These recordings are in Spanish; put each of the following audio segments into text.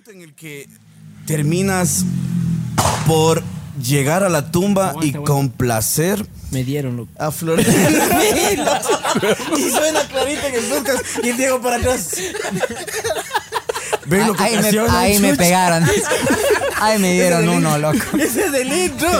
punto en el que terminas por llegar a la tumba Aguanta, y aguanta. complacer Me dieron, loco. a Flor. y suena clarito en el podcast y el Diego para atrás. Ven lo que Ahí me, ahí me pegaron. Ahí me dieron uno, el- loco. Ese es del intro.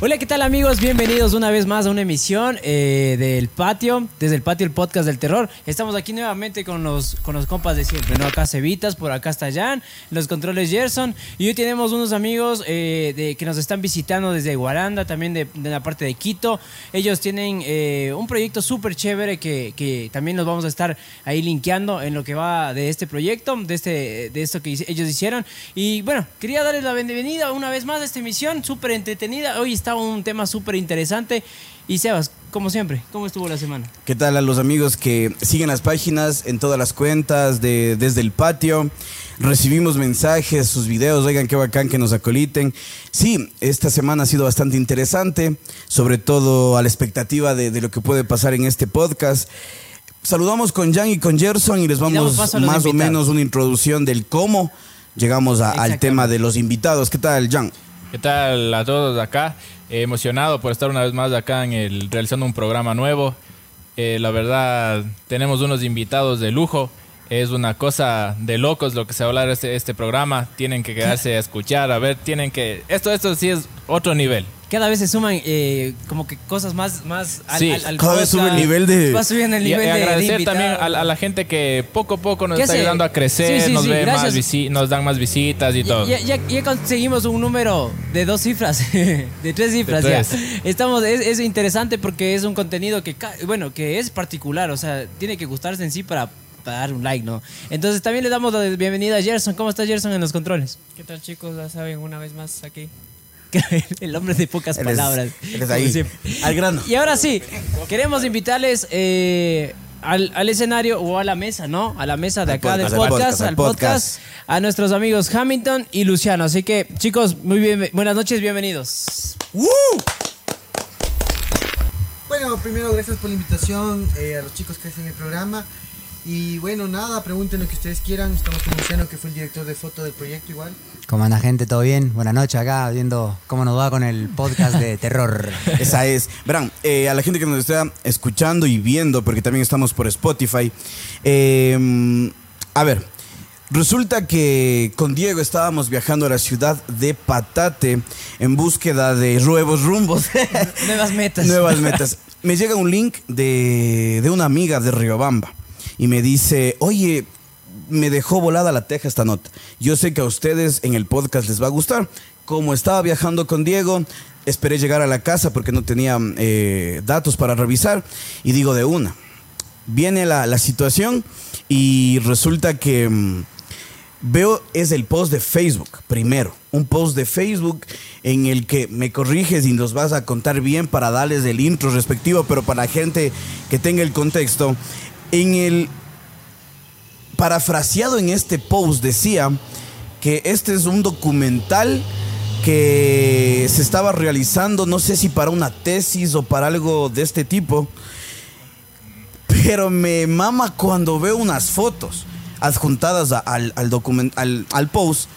Hola, ¿qué tal amigos? Bienvenidos una vez más a una emisión eh, del patio, desde el patio el podcast del terror. Estamos aquí nuevamente con los, con los compas de siempre, ¿no? Acá Cevitas, por acá está Jan, los controles Gerson. Y hoy tenemos unos amigos eh, de, que nos están visitando desde Guaranda, también de, la parte de Quito. Ellos tienen eh, un proyecto súper chévere que, que también los vamos a estar ahí linkeando en lo que va de este proyecto, de, este, de esto que ellos hicieron. Y bueno, quería darles la bienvenida una vez más a esta emisión, súper entretenida. Hoy está un tema súper interesante. Y Sebas, como siempre, ¿cómo estuvo la semana? ¿Qué tal a los amigos que siguen las páginas en todas las cuentas de desde el patio? Recibimos mensajes, sus videos, oigan qué bacán que nos acoliten. Sí, esta semana ha sido bastante interesante, sobre todo a la expectativa de, de lo que puede pasar en este podcast. Saludamos con Jan y con Gerson y les vamos más o menos una introducción del cómo llegamos a- al tema de los invitados. ¿Qué tal, Jan? ¿Qué tal a todos acá? Emocionado por estar una vez más acá en el realizando un programa nuevo. Eh, la verdad, tenemos unos invitados de lujo. Es una cosa de locos lo que se va a hablar este, este programa. Tienen que quedarse a escuchar, a ver, tienen que... Esto, esto sí es otro nivel. Cada vez se suman eh, como que cosas más, más al, Sí, al- al cada vez sube el nivel de- Va subiendo el Y, nivel y de- de, agradecer también invitados. a, a la gente que poco a poco nos ¿Qué está hace? ayudando a crecer, Sí, sí, nos, sí, ve más visi- nos dan más visitas y todo. Ya, ya- ya conseguimos un número de dos cifras, de tres cifras De ya. tres. Estamos, es, es interesante porque es un contenido que, bueno, que es particular, o sea, tiene que gustarse en sí para, para dar un like, ¿no? Entonces también le damos la bienvenida a Gerson. ¿Cómo está Gerson en los controles? ¿Qué tal chicos? Ya saben, una vez más aquí. El hombre de pocas Él es- palabras. él es como ahí, al grano. Y ahora sí, queremos invitarles eh, al, al escenario o a la mesa, ¿no? A la mesa de Al acá del podcast, al podcast, podcast, al al podcast, a nuestros amigos Hamilton y Luciano. Así que, chicos, muy bien, buenas noches, bienvenidos. Bueno, primero gracias por la invitación eh, a los chicos que hacen el programa. Y bueno, nada, pregunten lo que ustedes quieran. Estamos con Luciano, que fue el director de foto del proyecto igual. ¿Cómo anda gente? ¿Todo bien? Buenas noches acá, viendo cómo nos va con el podcast de terror. Esa es. Verán, eh, a la gente que nos está escuchando y viendo, porque también estamos por Spotify. eh, a ver, resulta que con Diego estábamos viajando a la ciudad de Patate en búsqueda de nuevos rumbos. Nuevas metas. Nuevas metas. Me llega un link de, de una amiga de Riobamba y me dice, oye, me dejó volada la teja esta nota. Yo sé que a ustedes en el podcast les va a gustar. Como estaba viajando con Diego, esperé llegar a la casa porque no tenía eh, datos para revisar y digo de una. Viene la, la situación y resulta que... mm, Veo es el post de Facebook, primero. Un post de Facebook en el que me corriges y nos vas a contar bien para darles el intro respectivo, pero para la gente que tenga el contexto. En el parafraseado en este post decía que este es un documental que se estaba realizando, no sé si para una tesis o para algo de este tipo, pero me mama cuando veo unas fotos adjuntadas al, al, document- al, al post,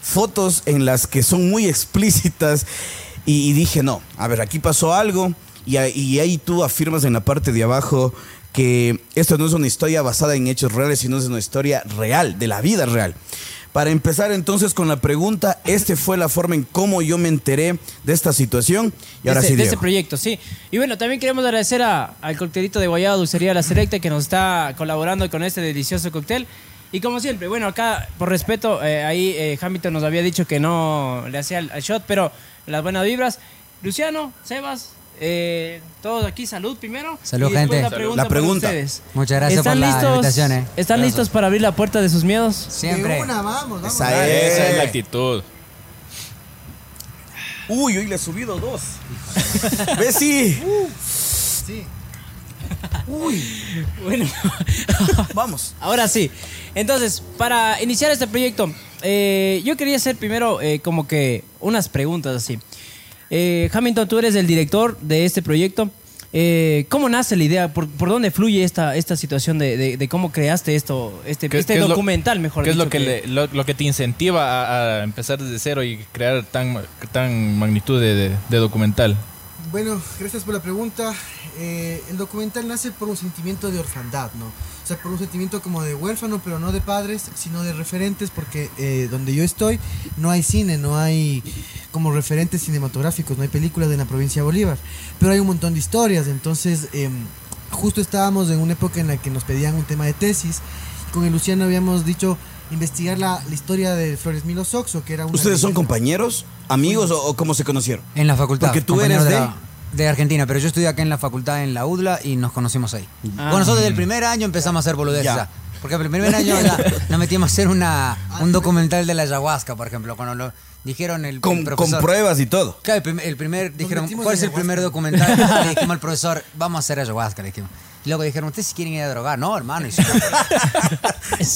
fotos en las que son muy explícitas y, dije, no, a ver, aquí pasó algo y ahí tú afirmas en la parte de abajo que esto no es una historia basada en hechos reales, sino es una historia real, de la vida real. Para empezar entonces con la pregunta, este fue la forma en cómo yo me enteré de esta situación y ahora sí de este proyecto, sí. Y bueno, también queremos agradecer a- al coctelito de Guayaba Dulcería La Selecta que nos está colaborando con este delicioso cóctel. Y como siempre, bueno, acá por respeto, eh, ahí eh, Hamilton nos había dicho que no le hacía el, el shot, pero las buenas vibras. Luciano, Sebas, eh, todos aquí, salud primero. Salud, Y gente. La Salud. pregunta, La para ustedes. Muchas gracias ¿Están por la listos, invitación, eh. ¿Están Gracias. listos para abrir la puerta de sus miedos? Siempre. De una, vamos, vamos. Esa es. Esa es la actitud. Uy, hoy le he subido dos. ¿Ves? Sí. Sí. Bueno. Vamos. Ahora sí. Entonces, para iniciar este proyecto, eh, yo quería hacer primero eh, como que unas preguntas así. Eh, Hamilton, tú eres el director de este proyecto. Eh, ¿Cómo nace la idea? ¿Por, por dónde fluye esta, esta situación de, de- de cómo creaste esto, este, ¿Qué- este qué es lo- documental, mejor ¿Qué es dicho? lo que, le- lo, lo que te incentiva a, a empezar desde cero y crear tan, tan magnitud de, de- de documental? Bueno, gracias por la pregunta. Eh, el documental nace por un sentimiento de orfandad, ¿no? O sea, por un sentimiento como de huérfano, pero no de padres, sino de referentes, porque eh, donde yo estoy no hay cine, no hay como referentes cinematográficos, no hay películas de la provincia de Bolívar, pero hay un montón de historias. Entonces, em, justo estábamos en una época en la que nos pedían un tema de tesis. Con el Luciano habíamos dicho investigar la, la historia de Flores Milo Soxo, que era una ¿Ustedes son compañeros, amigos o, o cómo se conocieron? En la facultad. Porque tú eres de, de- la- de Argentina, pero yo estudié acá en la facultad en la UDLA y nos conocimos ahí. Ah. Bueno, nosotros desde el primer año empezamos a hacer boludeces. Porque el primer año ya nos metimos a hacer una, un documental de la ayahuasca, por ejemplo. Cuando lo dijeron el, Con, el con profesor. pruebas y todo. Claro, el primer, el primer- dijeron, ¿cuál es el primer documental? Le dijimos al profesor, vamos a hacer ayahuasca, le dijimos. Y luego dijeron, ¿ustedes si quieren ir a drogar? No, hermano. hicimos-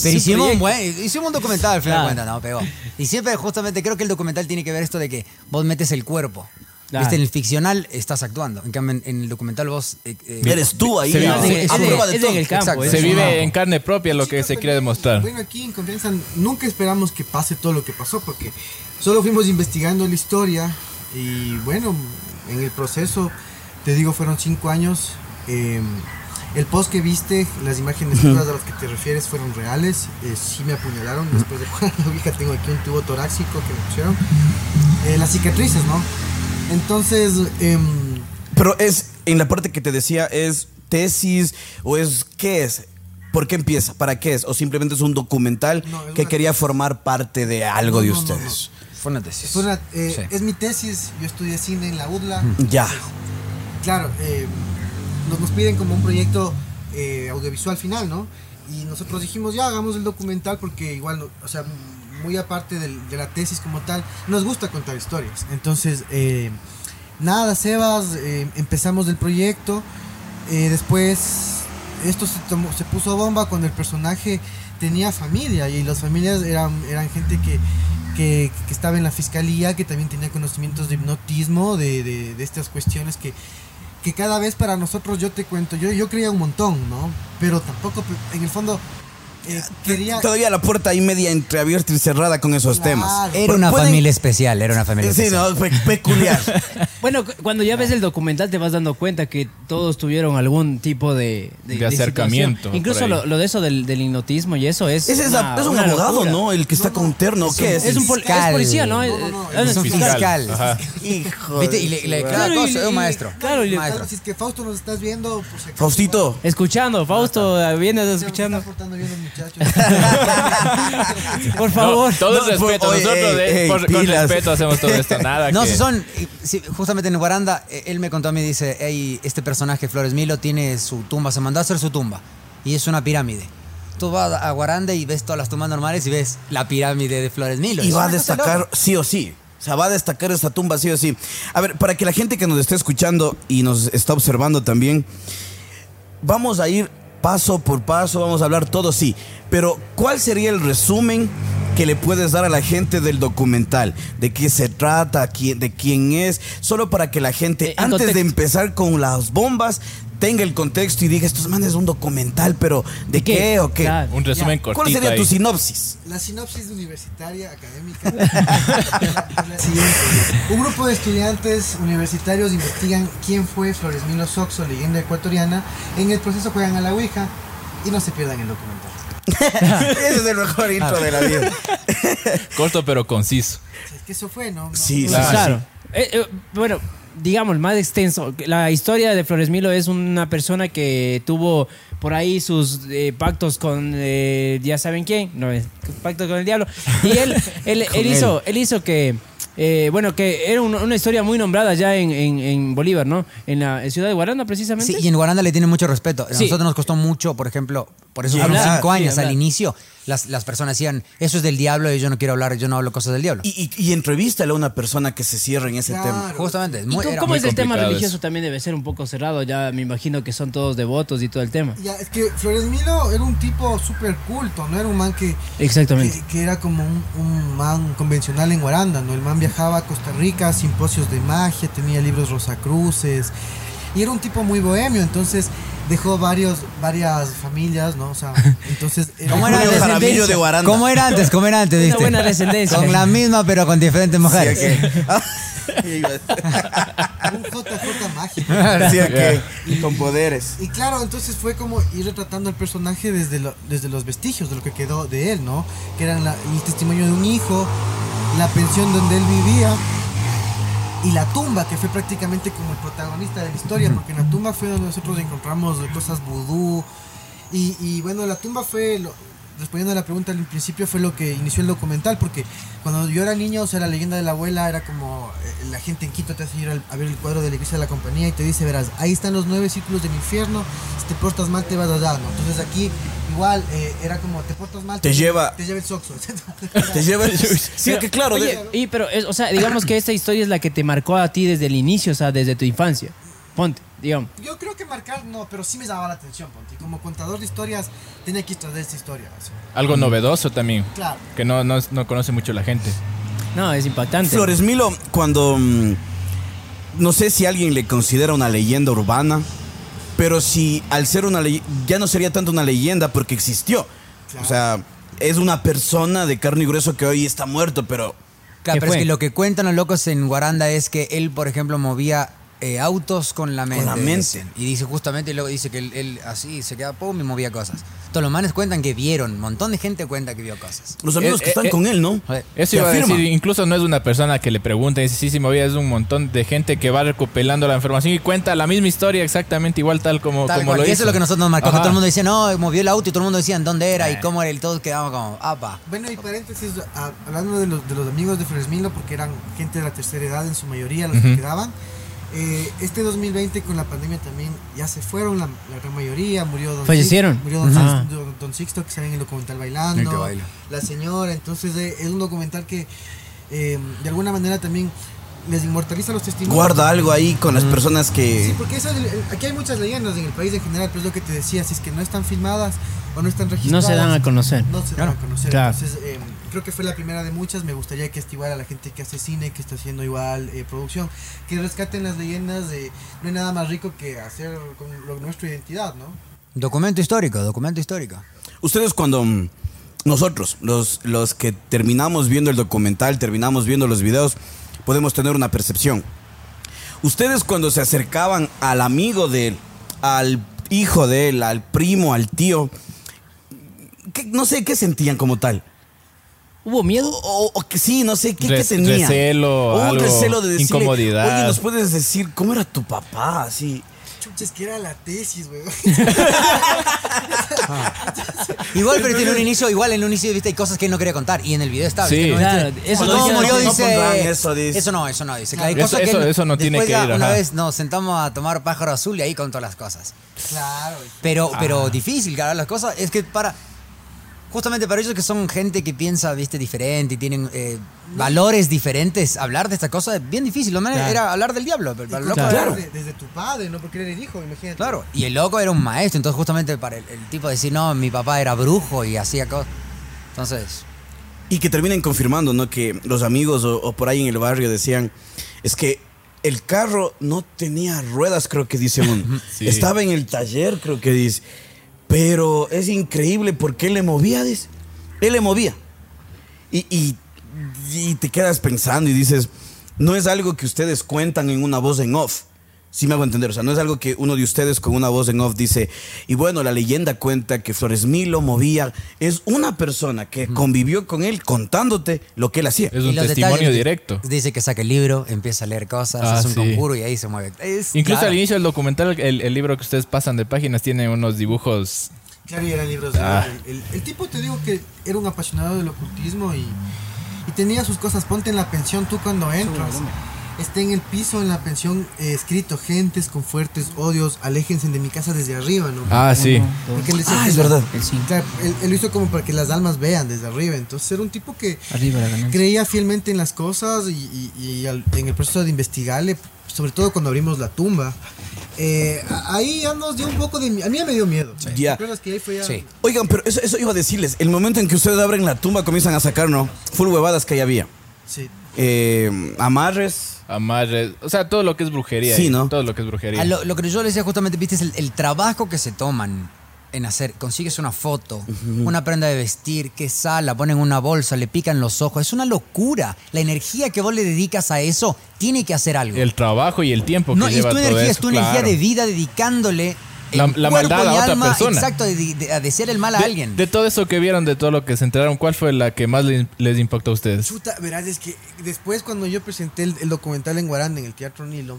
Pero hicimos un, buen, hicimos un documental al final Claro. de cuentas, no, pegó. Y siempre, justamente, creo que el documental tiene que ver esto de que vos metes el cuerpo. Claro. Viste, en el ficcional estás actuando. En cambio, en, en el documental vos. eh, eh, Eres tú ahí. Se vive- Es, en- a es prueba de es todo. en el campo. Exacto. Se vive campo. en carne propia lo que se quiere demostrar. Bueno, aquí en Confianza nunca esperamos que pase todo lo que pasó porque solo fuimos investigando la historia y bueno, en el proceso, te digo, fueron cinco años. eh, el post que viste, las imágenes todas a las que te refieres fueron reales. eh, sí me apuñalaron después de jugar la. Tengo aquí un tubo torácico que me pusieron. Eh, las cicatrices, ¿no? Entonces, em, Pero es, en la parte que te decía, ¿es tesis o es qué es? ¿Por qué empieza? ¿Para qué es? ¿O simplemente es un documental No, es que quería tesis. formar parte de algo No, de no, no, ustedes? Fue una tesis. fue una- eh, Sí. es mi tesis. Yo estudié cine en la UDLA. Ya. claro, eh, nos, nos piden como un proyecto eh, audiovisual final, ¿no? Y nosotros dijimos, ya hagamos el documental porque igual, no- o sea, muy aparte de la tesis como tal, nos gusta contar historias. Entonces, eh, nada, Sebas, eh, empezamos el proyecto, eh, después esto se, puso bomba cuando el personaje tenía familia y las familias eran, gente que, que, estaba en la fiscalía, que también tenía conocimientos de hipnotismo, de, de- de estas cuestiones que, que cada vez para nosotros, yo te cuento, yo, yo creía un montón, ¿no? Pero tampoco, en el fondo, eh, quería... Todavía la puerta ahí media entreabierta y cerrada con esos Claro. temas. Era una pueden- familia especial, era una familia Sí, especial. no, pe- peculiar. Bueno, cu- cuando ya ves el documental te vas dando cuenta que todos tuvieron algún tipo de... De acercamiento. Incluso lo, lo de eso del, del hipnotismo y eso es... Es, una- es un abogado, locura. ¿no? El que está con terno. ¿Qué es? Es un pol- es Fiscal. policía, ¿no? No, no, no, es un fiscal. Hijo. ¿Viste? de Y le, le Claro, es un maestro. claro, maestro. Si es que Fausto nos estás viendo, acaso, Faustito. Escuchando, Fausto, vienes escuchando. Muchachos. Por favor. No, todo No, el respeto. oye, Nosotros ey, eh, ey, por- con respeto hacemos todo esto. Nada No, que- si son, justamente en Guaranda, eh, él me contó a mí, dice, hey, este personaje Flores Milo tiene su tumba, se mandó a hacer su tumba, y es una pirámide. Tú vas a Guaranda y ves todas las tumbas normales y ves la pirámide de Flores Milo. Y va a destacar sí o sí. O sea, va a destacar esta tumba sí o sí. A ver, para que la gente que nos esté escuchando y nos está observando también, vamos a ir paso por paso, vamos a hablar todo sí. Pero, ¿cuál sería el resumen que le puedes dar a la gente del documental? ¿De qué se trata? ¿De quién es? Solo para que la gente, Eh, antes de empezar con las bombas, tenga el contexto y diga, estos manes es un documental, pero ¿de, qué? qué? o qué? Claro. Un resumen Ya. cortito. ¿Cuál sería tu sinopsis? La sinopsis universitaria académica es la siguiente. Un grupo de estudiantes universitarios investigan quién fue Flores Milo Soxo, leyenda ecuatoriana. En el proceso juegan a la Ouija y no se pierdan el documental. Ese es el mejor intro de la vida. Corto pero conciso. O sea, es que eso fue, ¿no? No- Sí, no-. Claro. Eh, eh, bueno, digamos, más extenso. La historia de Flores Milo es una persona que tuvo por ahí sus eh, pactos con eh, ya saben quién, no es pacto con el diablo. Y él, él, hizo, él hizo que, eh, bueno, que era un- una historia muy nombrada ya en, en- en Bolívar, ¿no? En la en ciudad de Guaranda, precisamente. Sí, y en Guaranda le tiene mucho respeto. A Sí. nosotros nos costó mucho, por ejemplo, por eso fueron cinco años al inicio. Las, las personas decían, eso es del diablo y yo no quiero hablar, yo no hablo cosas del diablo. Y, y, y entrevístale a una persona que se cierre en ese Claro. tema. Justamente. es ¿Y muy- cómo, muy es el tema religioso? eso. También debe ser un poco cerrado. Ya me imagino que son todos devotos y todo el tema. Ya, es que Flores Milo era un tipo súper culto, no era un man que, Exactamente. que, que era como un, un man convencional en Guaranda, ¿no? El man viajaba a Costa Rica, simposios de magia, tenía libros Rosacruces, y era un tipo muy bohemio, entonces dejó varios, varias familias, ¿no? O sea, entonces... ¿Cómo era descendencia? de Guaranda. ¿Cómo era antes? ¿Cómo era antes? Una ¿viste? buena descendencia. Con la misma, pero con diferentes mujeres. un JJ mágico. Decía que con poderes. Y claro, entonces fue como ir retratando al personaje desde, lo- desde los vestigios de lo que quedó de él, ¿no? Que eran la- el testimonio de un hijo, la pensión donde él vivía y la tumba, que fue prácticamente como el protagonista de la historia, porque en la tumba fue donde nosotros encontramos cosas vudú. Y, y bueno, la tumba fue, lo- respondiendo a la pregunta al principio, fue lo que inició el documental, porque cuando yo era niño, o sea, la leyenda de la abuela era como eh, la gente en Quito te hace ir a ver el cuadro de la iglesia de la compañía y te dice, verás, ahí están los nueve círculos del infierno, si te portas mal te vas allá, ¿no? Entonces aquí igual eh, era como, te portas mal, Te lleva- te lleva el soxo. Te lleva el... Sí, que claro. Oye, de- y pero, es- o sea, digamos que esta historia es la que te marcó a ti desde el inicio, o sea, desde tu infancia. Ponte, digamos. Yo creo que marcar no, pero sí me llamaba la atención, Ponti. Como contador de historias, tenía que traer esta historia. así. Algo novedoso también, Claro. que no, no, no conoce mucho la gente. No, es impactante. Flores Milo, cuando... mm, No sé si alguien le considera una leyenda urbana, pero si al ser una leyenda... Ya no sería tanto una leyenda porque existió. O sea, es una persona de carne y grueso que hoy está muerto, pero... Claro, ¿Qué pero es que lo que cuentan los locos en Guaranda es que él, por ejemplo, movía eh, autos con la mente. la mente. Y dice justamente, y luego dice que él, él así se queda pum y movía cosas. Todos los manes cuentan que vieron, un montón de gente cuenta que vio cosas. Los amigos Eh, que están eh, con él, ¿no? Joder. Eso Te iba a afirma. decir, incluso no es una persona que le pregunta, dice, sí, sí, movía, es un montón de gente que va recopilando la información y cuenta la misma historia exactamente igual tal como, Tal como cual. lo Y hizo. eso es lo que nosotros nos Ajá. Todo el mundo decía, no, movió el auto y todo el mundo decía en dónde era y Eh. cómo era. Y todos quedábamos como, apa. Bueno, y paréntesis, a- hablando de los, de los amigos de Fresmilo, porque eran gente de la tercera edad en su mayoría los que quedaban. Eh, este 2020 con la pandemia también ya se fueron la, la gran mayoría, murió Don ¿Fallecieron? Sixto, murió Don. Sixto- don- Don Sixto que sale en el documental bailando, El que baila. la señora, entonces eh, es un documental que eh, de alguna manera también les inmortaliza los testimonios. Guarda algo ahí con las personas que... Sí, porque esa es el- el- aquí hay muchas leyendas en el país en general, pero es lo que te decía, si es que no están filmadas o no están No registradas. se dan a conocer. No se dan a conocer. Claro. Entonces, eh, creo que fue la primera de muchas. Me gustaría que esté igual a la gente que hace cine, que está haciendo igual eh, producción, que rescaten las leyendas de. No hay nada más rico que hacer con lo- nuestra identidad, ¿no? Documento histórico, documento histórico. Ustedes cuando mm, nosotros, los, los que terminamos viendo el documental, terminamos viendo los videos, podemos tener una percepción. Ustedes cuando se acercaban al amigo de él, al hijo de él, al primo, al tío, ¿qué- no sé qué sentían como tal. ¿Hubo miedo? O, o- o que sí, no sé qué, qué Res- tenían. recelo, O un algo, recelo de decirle, incomodidad. Oye, ¿nos puedes decir cómo era tu papá? Así. Chuches, que era la tesis, güey. Igual, pero tiene un inicio, igual en un inicio, viste, hay cosas que él no quería contar. Y en el video está. Sí. ¿viste? No, Claro, eso no dice- murió, no dice. eso, dice. Eso no, eso no dice. Hay Eso- cosas que eso- él- eso no tiene después que ya ir, Una ajá. vez nos sentamos a tomar pájaro azul y ahí contó las cosas. claro. Pero, pero difícil, claro, las cosas. Es que para. Justamente para ellos que son gente que piensa, viste, diferente y tienen eh, valores diferentes, hablar de esta cosa es bien difícil. Lo menos Claro. era hablar del diablo. Pero para el loco Claro. Desde, tu padre, ¿no? Porque eres hijo, imagínate. Claro, y el loco era un maestro, entonces justamente para el, el tipo decir, no, mi papá era brujo y hacía cosas. Entonces, Y que terminen confirmando, ¿no? Que los amigos o, o por ahí en el barrio decían, es que el carro no tenía ruedas, creo que dice uno. Sí. Estaba en el taller, creo que dice. Pero es increíble porque él le movía. Él le movía. Y, y, y te quedas pensando y dices, no es algo que ustedes cuentan en una voz en off. Sí me hago entender, o sea, no es algo que uno de ustedes con una voz en off dice, y bueno, la leyenda cuenta que Flores Milo movía, es una persona que convivió con él contándote lo que él hacía. Es un los testimonio detalles, directo. Dice que saca el libro, empieza a leer cosas, Ah, hace un sí. conjuro y ahí se mueve. Es- Incluso claro. al inicio del documental, el, el libro que ustedes pasan de páginas tiene unos dibujos. Claro, y eran libros. de- Ah. El, el tipo, te digo que era un apasionado del ocultismo y, y tenía sus cosas. Ponte en la pensión tú cuando entras. Está en el piso en la pensión eh, escrito, gentes con fuertes odios, aléjense de mi casa desde arriba, ¿no? Ah, sí. Porque él decía Ah, es la- verdad. Claro, él, él lo hizo como para que las almas vean desde arriba. Entonces era un tipo que Arriba creía fielmente en las cosas y, y- y al- en el proceso de investigarle, sobre todo cuando abrimos la tumba. eh, ahí ya nos dio un poco de... A mí ya me dio miedo. Ya. ¿Te acuerdas que ahí fue ya- Sí. Oigan, pero eso, eso iba a decirles. El momento en que ustedes abren la tumba comienzan a sacar, ¿no? Full huevadas que ahí había. Sí. Eh, amarres. Amarres, o sea, todo lo que es brujería. Sí, ¿no? Todo lo que es brujería. Ah, lo, lo que yo le decía justamente, viste, es el, el trabajo que se toman en hacer. Consigues una foto, una prenda de vestir, que sala, ponen una bolsa, le pican los ojos. Es una locura. La energía que vos le dedicas a eso tiene que hacer algo. El trabajo y el tiempo no, que y es lleva tu todo energía, eso, es tu energía de vida dedicándole La- maldad a otra alma, persona. Exacto, de, de- a desear el mal a De, alguien. de todo eso que vieron, de todo lo que se enteraron, ¿cuál fue la que más les, les impactó a ustedes? Chuta, verás, es que después cuando yo presenté el, el documental en Guaranda, en el Teatro Nilo,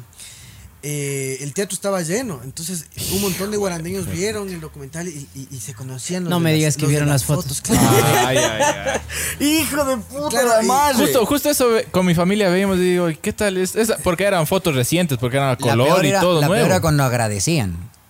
eh, el teatro estaba lleno. Entonces un montón de guarandeños vieron el documental y, y- y se conocían los No me las- digas que vieron las fotos. Claro. Ay, ay, ay. ¡Hijo de puta Claro, la madre! Justo, justo eso con mi familia veíamos y digo, ¿qué tal es? Esa- porque eran fotos recientes, porque eran a La color peor y era- todo la nuevo. peor era cuando agradecían.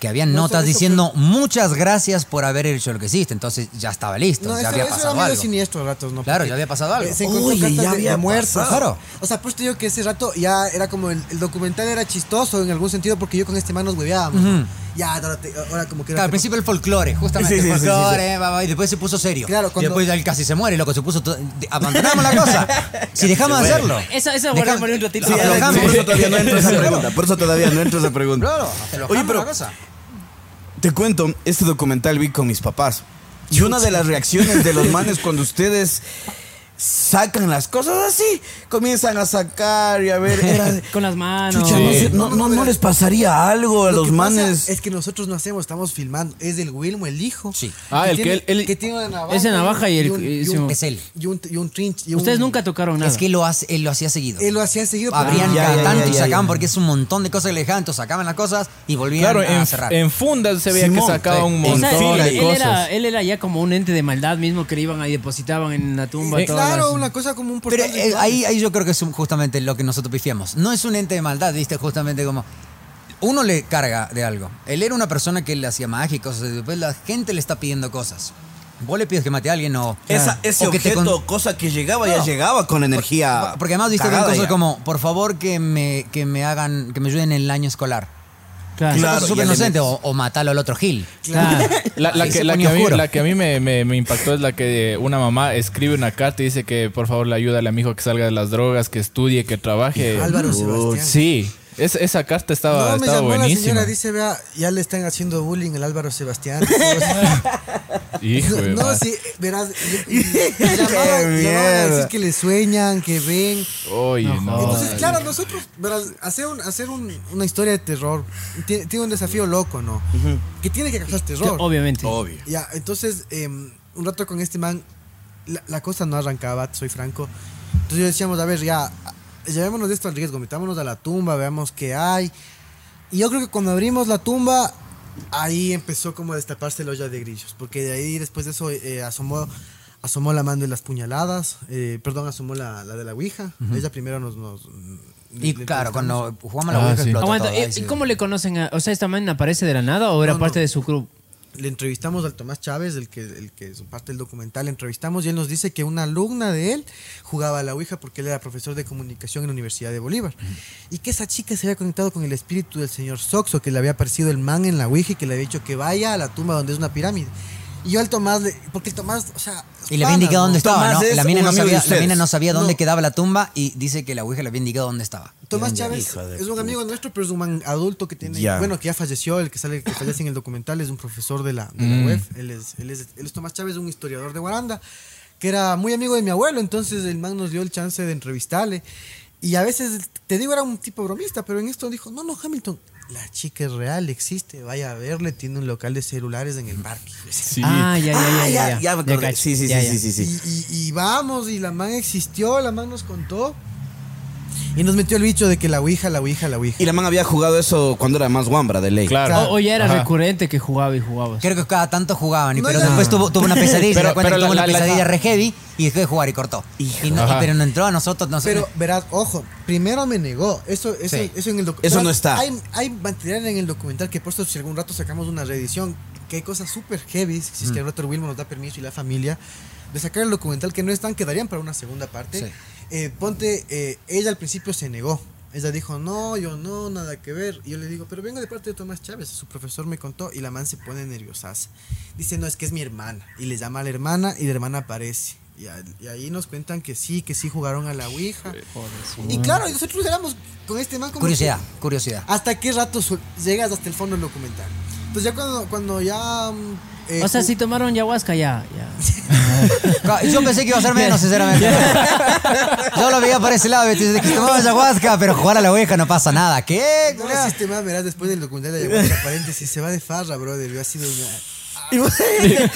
Que habían No, notas eso diciendo muchas gracias por haber hecho lo que hiciste. Entonces ya estaba listo, No, ya eso, había eso era pasado algo. siniestro ratos, ¿no? Claro, ya había pasado algo. eh, Se encontró cartas ya de- había pasado. Claro. O sea, pues te digo que ese rato ya era como el, el documental era chistoso en algún sentido porque yo con este man nos hueveábamos. ¿no? Ya, ahora, te- ahora como que Claro, al principio el folclore, justamente Sí, sí, el sí, folclore, va, y después se puso serio. Claro, y cuando- después él casi se muere, loco, se puso abandonamos la cosa. Si dejamos de hacerlo. Esa, esa Deja- guardamos un ratito. Sí, por eso todavía no entra esa pregunta. Por eso todavía no entra esa pregunta. Claro, Oye, pero la cosa. Te cuento, este documental vi con mis papás. Y una de las reacciones de los manes cuando ustedes sacan las cosas así, comienzan a sacar y a ver, era Con las manos. chucha, no, no, no- no les pasaría algo a Lo los que pasa manes. Es que nosotros no hacemos, estamos filmando. Es del Wilmo, el hijo. Sí. Ah, el que tiene, él- él- que tiene una navaja. Esa navaja y el- un- y y un- su- Es él. y un, y un trinch. y un- Ustedes nunca tocaron nada. Es que lo hace, él lo hacía seguido. Él lo hacía seguido. Abrían cada ya, tanto ya, y sacaban ya. porque es un montón de cosas que le dejaban, entonces sacaban las cosas y volvían Claro, a en, cerrar. en fundas se veía Simón, que sacaba sí. un O sea, montón él, de él cosas. era, él era ya como un ente de maldad mismo que le iban ahí depositaban en la tumba. Todas Claro, una cosa como un Pero portal eh, virtual. ahí, ahí yo creo que es un- justamente lo que nosotros pifiamos. No es un ente de maldad, viste, justamente como... Uno le carga de algo. Él era una persona que le hacía magia y cosas. y Después la gente le está pidiendo cosas. Vos le pides que mate a alguien o... Esa, ese o que te objeto, con- cosa que llegaba, ya No. llegaba con energía. Porque además viste cosas ya. como, por favor que me, que me hagan, que me ayuden en el año escolar. Claro. Claro, súper inocente, o, o matalo al otro Gil. Claro. La, la que, la, que a mí, la que a mí me, me- me impactó es la que una mamá escribe una carta y dice que por favor le ayuda a mi hijo que salga de las drogas, que estudie, que trabaje. Álvaro Sebastián. Sí, es- esa carta estaba, no, me estaba llamó la señora, dice, vea, ya le están haciendo bullying el Álvaro Sebastián. Hijo de no, madre. sí, verás, llamaban, a decir que le sueñan, que ven. Oye, no. Entonces, claro, nosotros, verás, hacer, un, hacer un- una historia de terror tiene, tiene un desafío loco, ¿no? Que tiene que causar terror. Obviamente. Obvio. Ya, entonces, em, un rato con este man, la, la cosa no arrancaba, soy franco. Entonces yo decíamos, a ver, ya, llevémonos de esto al riesgo, metámonos a la tumba, veamos qué hay. Y yo creo que cuando abrimos la tumba, ahí empezó como a destaparse la olla de grillos, porque de ahí después de eso eh, asomó, asomó la mano de las puñaladas, eh, perdón, asomó la, la de la Ouija. Ella primero nos... nos Y le claro, cuando jugamos la Ah, Ouija sí. Aguanta, todo, ¿y- ahí ¿y sí. cómo le conocen? a- o sea, ¿esta man aparece de la nada o era No, parte no. de su club? Le entrevistamos al Tomás Chávez, el que, el que es parte del documental, le entrevistamos y él nos dice que una alumna de él jugaba a la Ouija porque él era profesor de comunicación en la Universidad de Bolívar. Y que esa chica se había conectado con el espíritu del señor Soxo, que le había aparecido el man en la Ouija y que le había dicho que vaya a la tumba donde es una pirámide. Y yo al Tomás, le- porque el Tomás, o sea... Y le había indicado dónde estaba, Tomás ¿no? es La mina no, sabía, la mina no sabía dónde No. quedaba la tumba y dice que la Ouija le había indicado dónde estaba. Tomás Chávez es un amigo nuestro, pero es un man adulto que tiene, Ya. bueno, que ya falleció, el que sale, que fallece en el documental, es un profesor de la, de la Mm. web. Él es, él, es, él es Tomás Chávez, un historiador de Guaranda, que era muy amigo de mi abuelo, entonces el man nos dio el chance de entrevistarle. Y a veces, te digo, era un tipo bromista, pero en esto dijo, no, no, Hamilton, la chica es real, existe, vaya a verle, tiene un local de celulares en el parque. Sí. Ah, ya, ya, ya. Sí, sí, Ya, sí, ya. sí, sí, sí. Y, y- y vamos, y la man existió, la man nos contó. Y nos metió el bicho de que la ouija, la ouija, la ouija. Y la man había jugado eso cuando era más guambra de ley. Claro. O, o ya era Ajá. recurrente que jugaba y jugaba. Creo que cada tanto jugaban, y pero ya. después tuvo, tuvo una pesadilla, Pero- se da cuenta pero que tuvo la- una la- pesadilla la- re heavy y dejó de jugar y cortó. Y no- Ajá. pero no entró a nosotros, no sé. Pero verás, ojo, primero me negó. Eso, eso, Sí. eso en el documental. Eso no está. Hay, hay material en el documental que por eso si algún rato sacamos una reedición, que hay cosas súper heavy, si es que el Dr. Wilmo nos da permiso y la familia, de sacar el documental que no están, quedarían para una segunda parte. Sí. Eh, ponte, eh, ella al principio se negó. Ella dijo, no, yo no, nada que ver. Y yo le digo, pero vengo de parte de Tomás Chávez. Su profesor me contó y la man se pone nerviosas. Dice, no, es que es mi hermana. Y le llama a la hermana y la hermana aparece. Y, a- y ahí nos cuentan que sí, que sí jugaron a la Ouija. Y claro, nosotros éramos con este man como curiosidad, que, curiosidad. ¿Hasta qué rato llegas hasta el fondo del documental? Entonces ya cuando, cuando ya... mm, eh, O sea, ju- si tomaron ayahuasca ya. ya. Yo pensé que iba a ser menos, sinceramente. Yo lo veía por ese lado, ¿viste? Desde que tomaba ayahuasca, pero jugar a la oveja no pasa nada. ¿Qué? No, ese sistema, verás, después del documental de Ayahuasca, paréntesis, se va de farra, brother. Yo ha sido una... Y vos,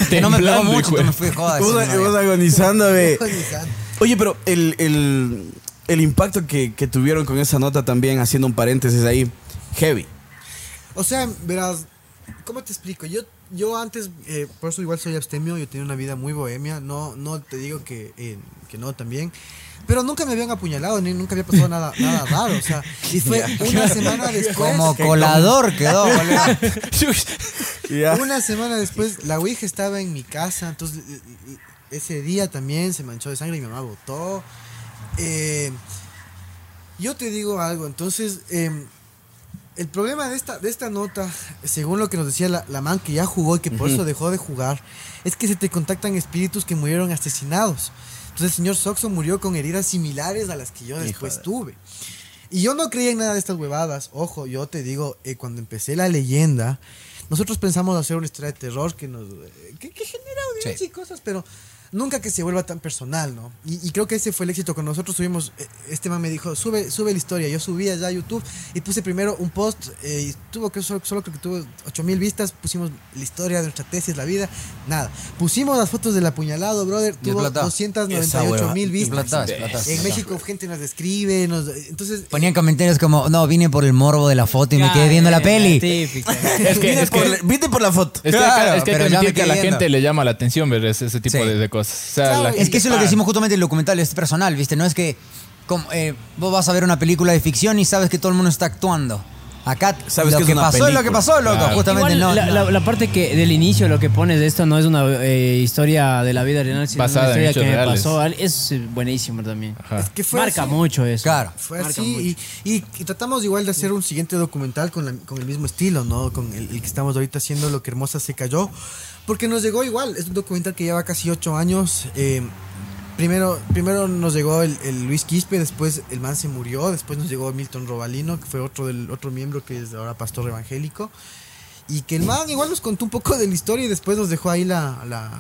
Que no me pegó Temblando, mucho, hijo de- me fui de joda. vos- ese vos novio. agonizando, ve. agonizando. Oye, pero el, el, el impacto que, que tuvieron con esa nota también, haciendo un paréntesis ahí, heavy. O sea, verás, ¿cómo te explico? Yo, yo antes, eh, por eso igual soy abstemio, yo tenía una vida muy bohemia, no, no te digo que, eh, que no también, pero nunca me habían apuñalado, ni nunca había pasado nada, nada raro, o sea, y fue una semana después, Como colador quedó, colega. Una semana después, la Ouija estaba en mi casa, entonces ese día también se manchó de sangre y mi mamá votó. Eh, yo te digo algo, entonces, eh, el problema de esta, de esta nota, según lo que nos decía la, la man que ya jugó y que por eso dejó de jugar, es que se te contactan espíritus que murieron asesinados. Entonces el señor Soxo murió con heridas similares a las que yo después tuve. Y yo no creía en nada de estas huevadas. Ojo, yo te digo, eh, cuando empecé la leyenda, nosotros pensamos hacer una historia de terror que nos eh, que, que genera audiencia Sí. y cosas, pero nunca que se vuelva tan personal, ¿no? Y, y creo que ese fue el éxito. Cuando nosotros subimos, eh, este man me dijo, sube, sube la historia. Yo subí allá a YouTube y puse primero un post eh, y tuvo que solo, solo creo que tuvo 8000 vistas. Pusimos la historia de nuestra tesis, la vida, nada. Pusimos las fotos del apuñalado, brother. Tuvo explotó. 298 mil vistas. Explotó, explotó, En explotó. México gente nos describe, nos, entonces Ponían comentarios como, no, vine por el morbo de la foto y me quedé viendo la peli. Es que, Vine es por, que, la- vine por la foto. es que, Claro, es que hay pero que ya que a la gente le llama la atención ver ese, ese tipo Sí. de, de cosas. O sea, Claro, la es que eso es lo que decimos justamente el documental, es personal, ¿viste? No es que como, eh, vos vas a ver una película de ficción y sabes que todo el mundo está actuando. Acá Sabes lo que es que, pasó es lo que pasó, loco. Claro. Justamente Igual, no. la, no. la- la parte que del inicio lo que pones de esto no es una eh, historia de la vida real, sino Basada en una historia que reales. pasó. Es eh, buenísimo también. Es que fue Marca así. mucho eso. Claro. Fue Marca así y, y- y tratamos igual de hacer un siguiente documental con, la- con el mismo estilo, ¿no? Con el, el que estamos ahorita haciendo, Lo que Hermosa se cayó. Porque nos llegó igual, es un documental que lleva casi ocho años. eh, primero, primero nos llegó el, el Luis Quispe, después el man se murió, después nos llegó Milton Robalino, que fue otro, del, otro miembro que es ahora pastor evangélico. Y que el man igual nos contó un poco de la historia y después nos dejó ahí la, la,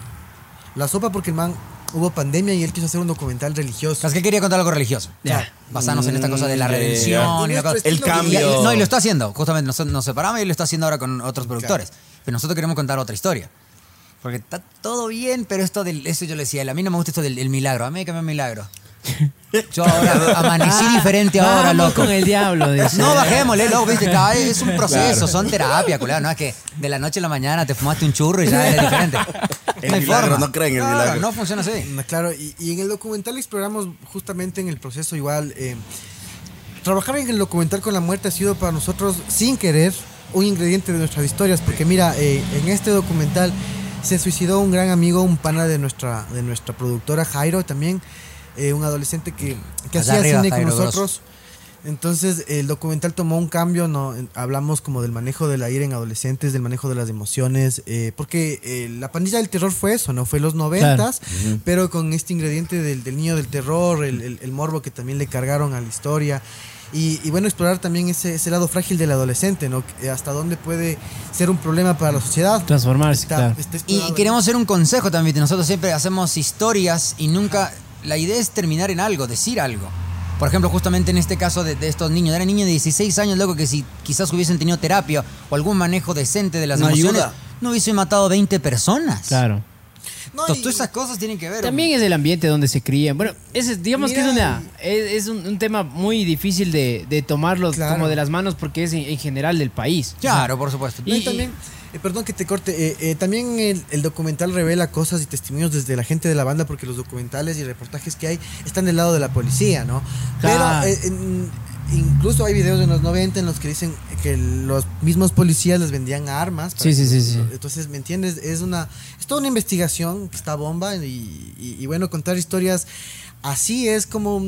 la sopa porque el man hubo pandemia y él quiso hacer un documental religioso. Es que quería contar algo religioso. Ya. Basarnos en esta cosa de la Mm, redención y la cosa. El Y- y- cambio. no, y lo está haciendo. Justamente nosotros nos separamos y lo está haciendo ahora con otros productores. Pero nosotros queremos contar otra historia. Porque está todo bien, pero esto del, eso yo le decía, a mí no me gusta esto del el milagro. A mí que me milagro. Yo ahora amanecí diferente ahora, Vamos loco. con el diablo, dice. No, bajémosle, loco, viste, cada vez es un proceso, son terapia, culero, no es que de la noche a la mañana te fumaste un churro y ya eres diferente. El no hay milagro, forma. no creen en el Claro, milagro. No funciona así. Mm, Claro, y, y en el documental exploramos justamente en el proceso igual. eh, trabajar en el documental con la muerte ha sido para nosotros, sin querer, un ingrediente de nuestras historias. Porque mira, eh, en este documental se suicidó un gran amigo, un pana de nuestra, de nuestra productora, Jairo también, eh, un adolescente que, que hacía arriba, cine con Jairo nosotros. Entonces el documental tomó un cambio, ¿no? Hablamos como del manejo de la ira en adolescentes, del manejo de las emociones, eh, porque eh, la pandilla del terror fue eso, ¿no? Fue los noventas, pero con este ingrediente del, del niño del terror, el, el- el morbo que también le cargaron a la historia. Y, y bueno, explorar también ese, ese lado frágil del adolescente, ¿no? Que Hasta dónde puede ser un problema para la sociedad. Transformarse, Está- claro. está Y, queremos hacer un consejo también. Nosotros siempre hacemos historias y nunca. La idea es terminar en algo, decir algo. Por ejemplo, justamente en este caso de, de estos niños. Eran niños de 16 años, loco, que si quizás hubiesen tenido terapia o algún manejo decente de las Una emociones, ayuda. no hubiesen matado 20 personas. Claro. No, To- y- Todas esas cosas tienen que ver. También es el ambiente donde se crían. Bueno, ese, digamos que es, una, es, es un, un tema muy difícil de, de tomarlo Claro. como de las manos porque es en, en general del país. Claro, por supuesto. Y Y- también, eh, perdón que te corte, eh, eh, también el, el documental revela cosas y testimonios desde la gente de la banda porque los documentales y reportajes que hay están del lado de la policía, ¿no? Claro. Pero eh, en- incluso hay videos de los 90 en los que dicen que los mismos policías les vendían armas. para Sí, sí, sí, sí. Entonces, ¿me entiendes? Es una es toda una investigación que está bomba y, y- y bueno, contar historias así es como...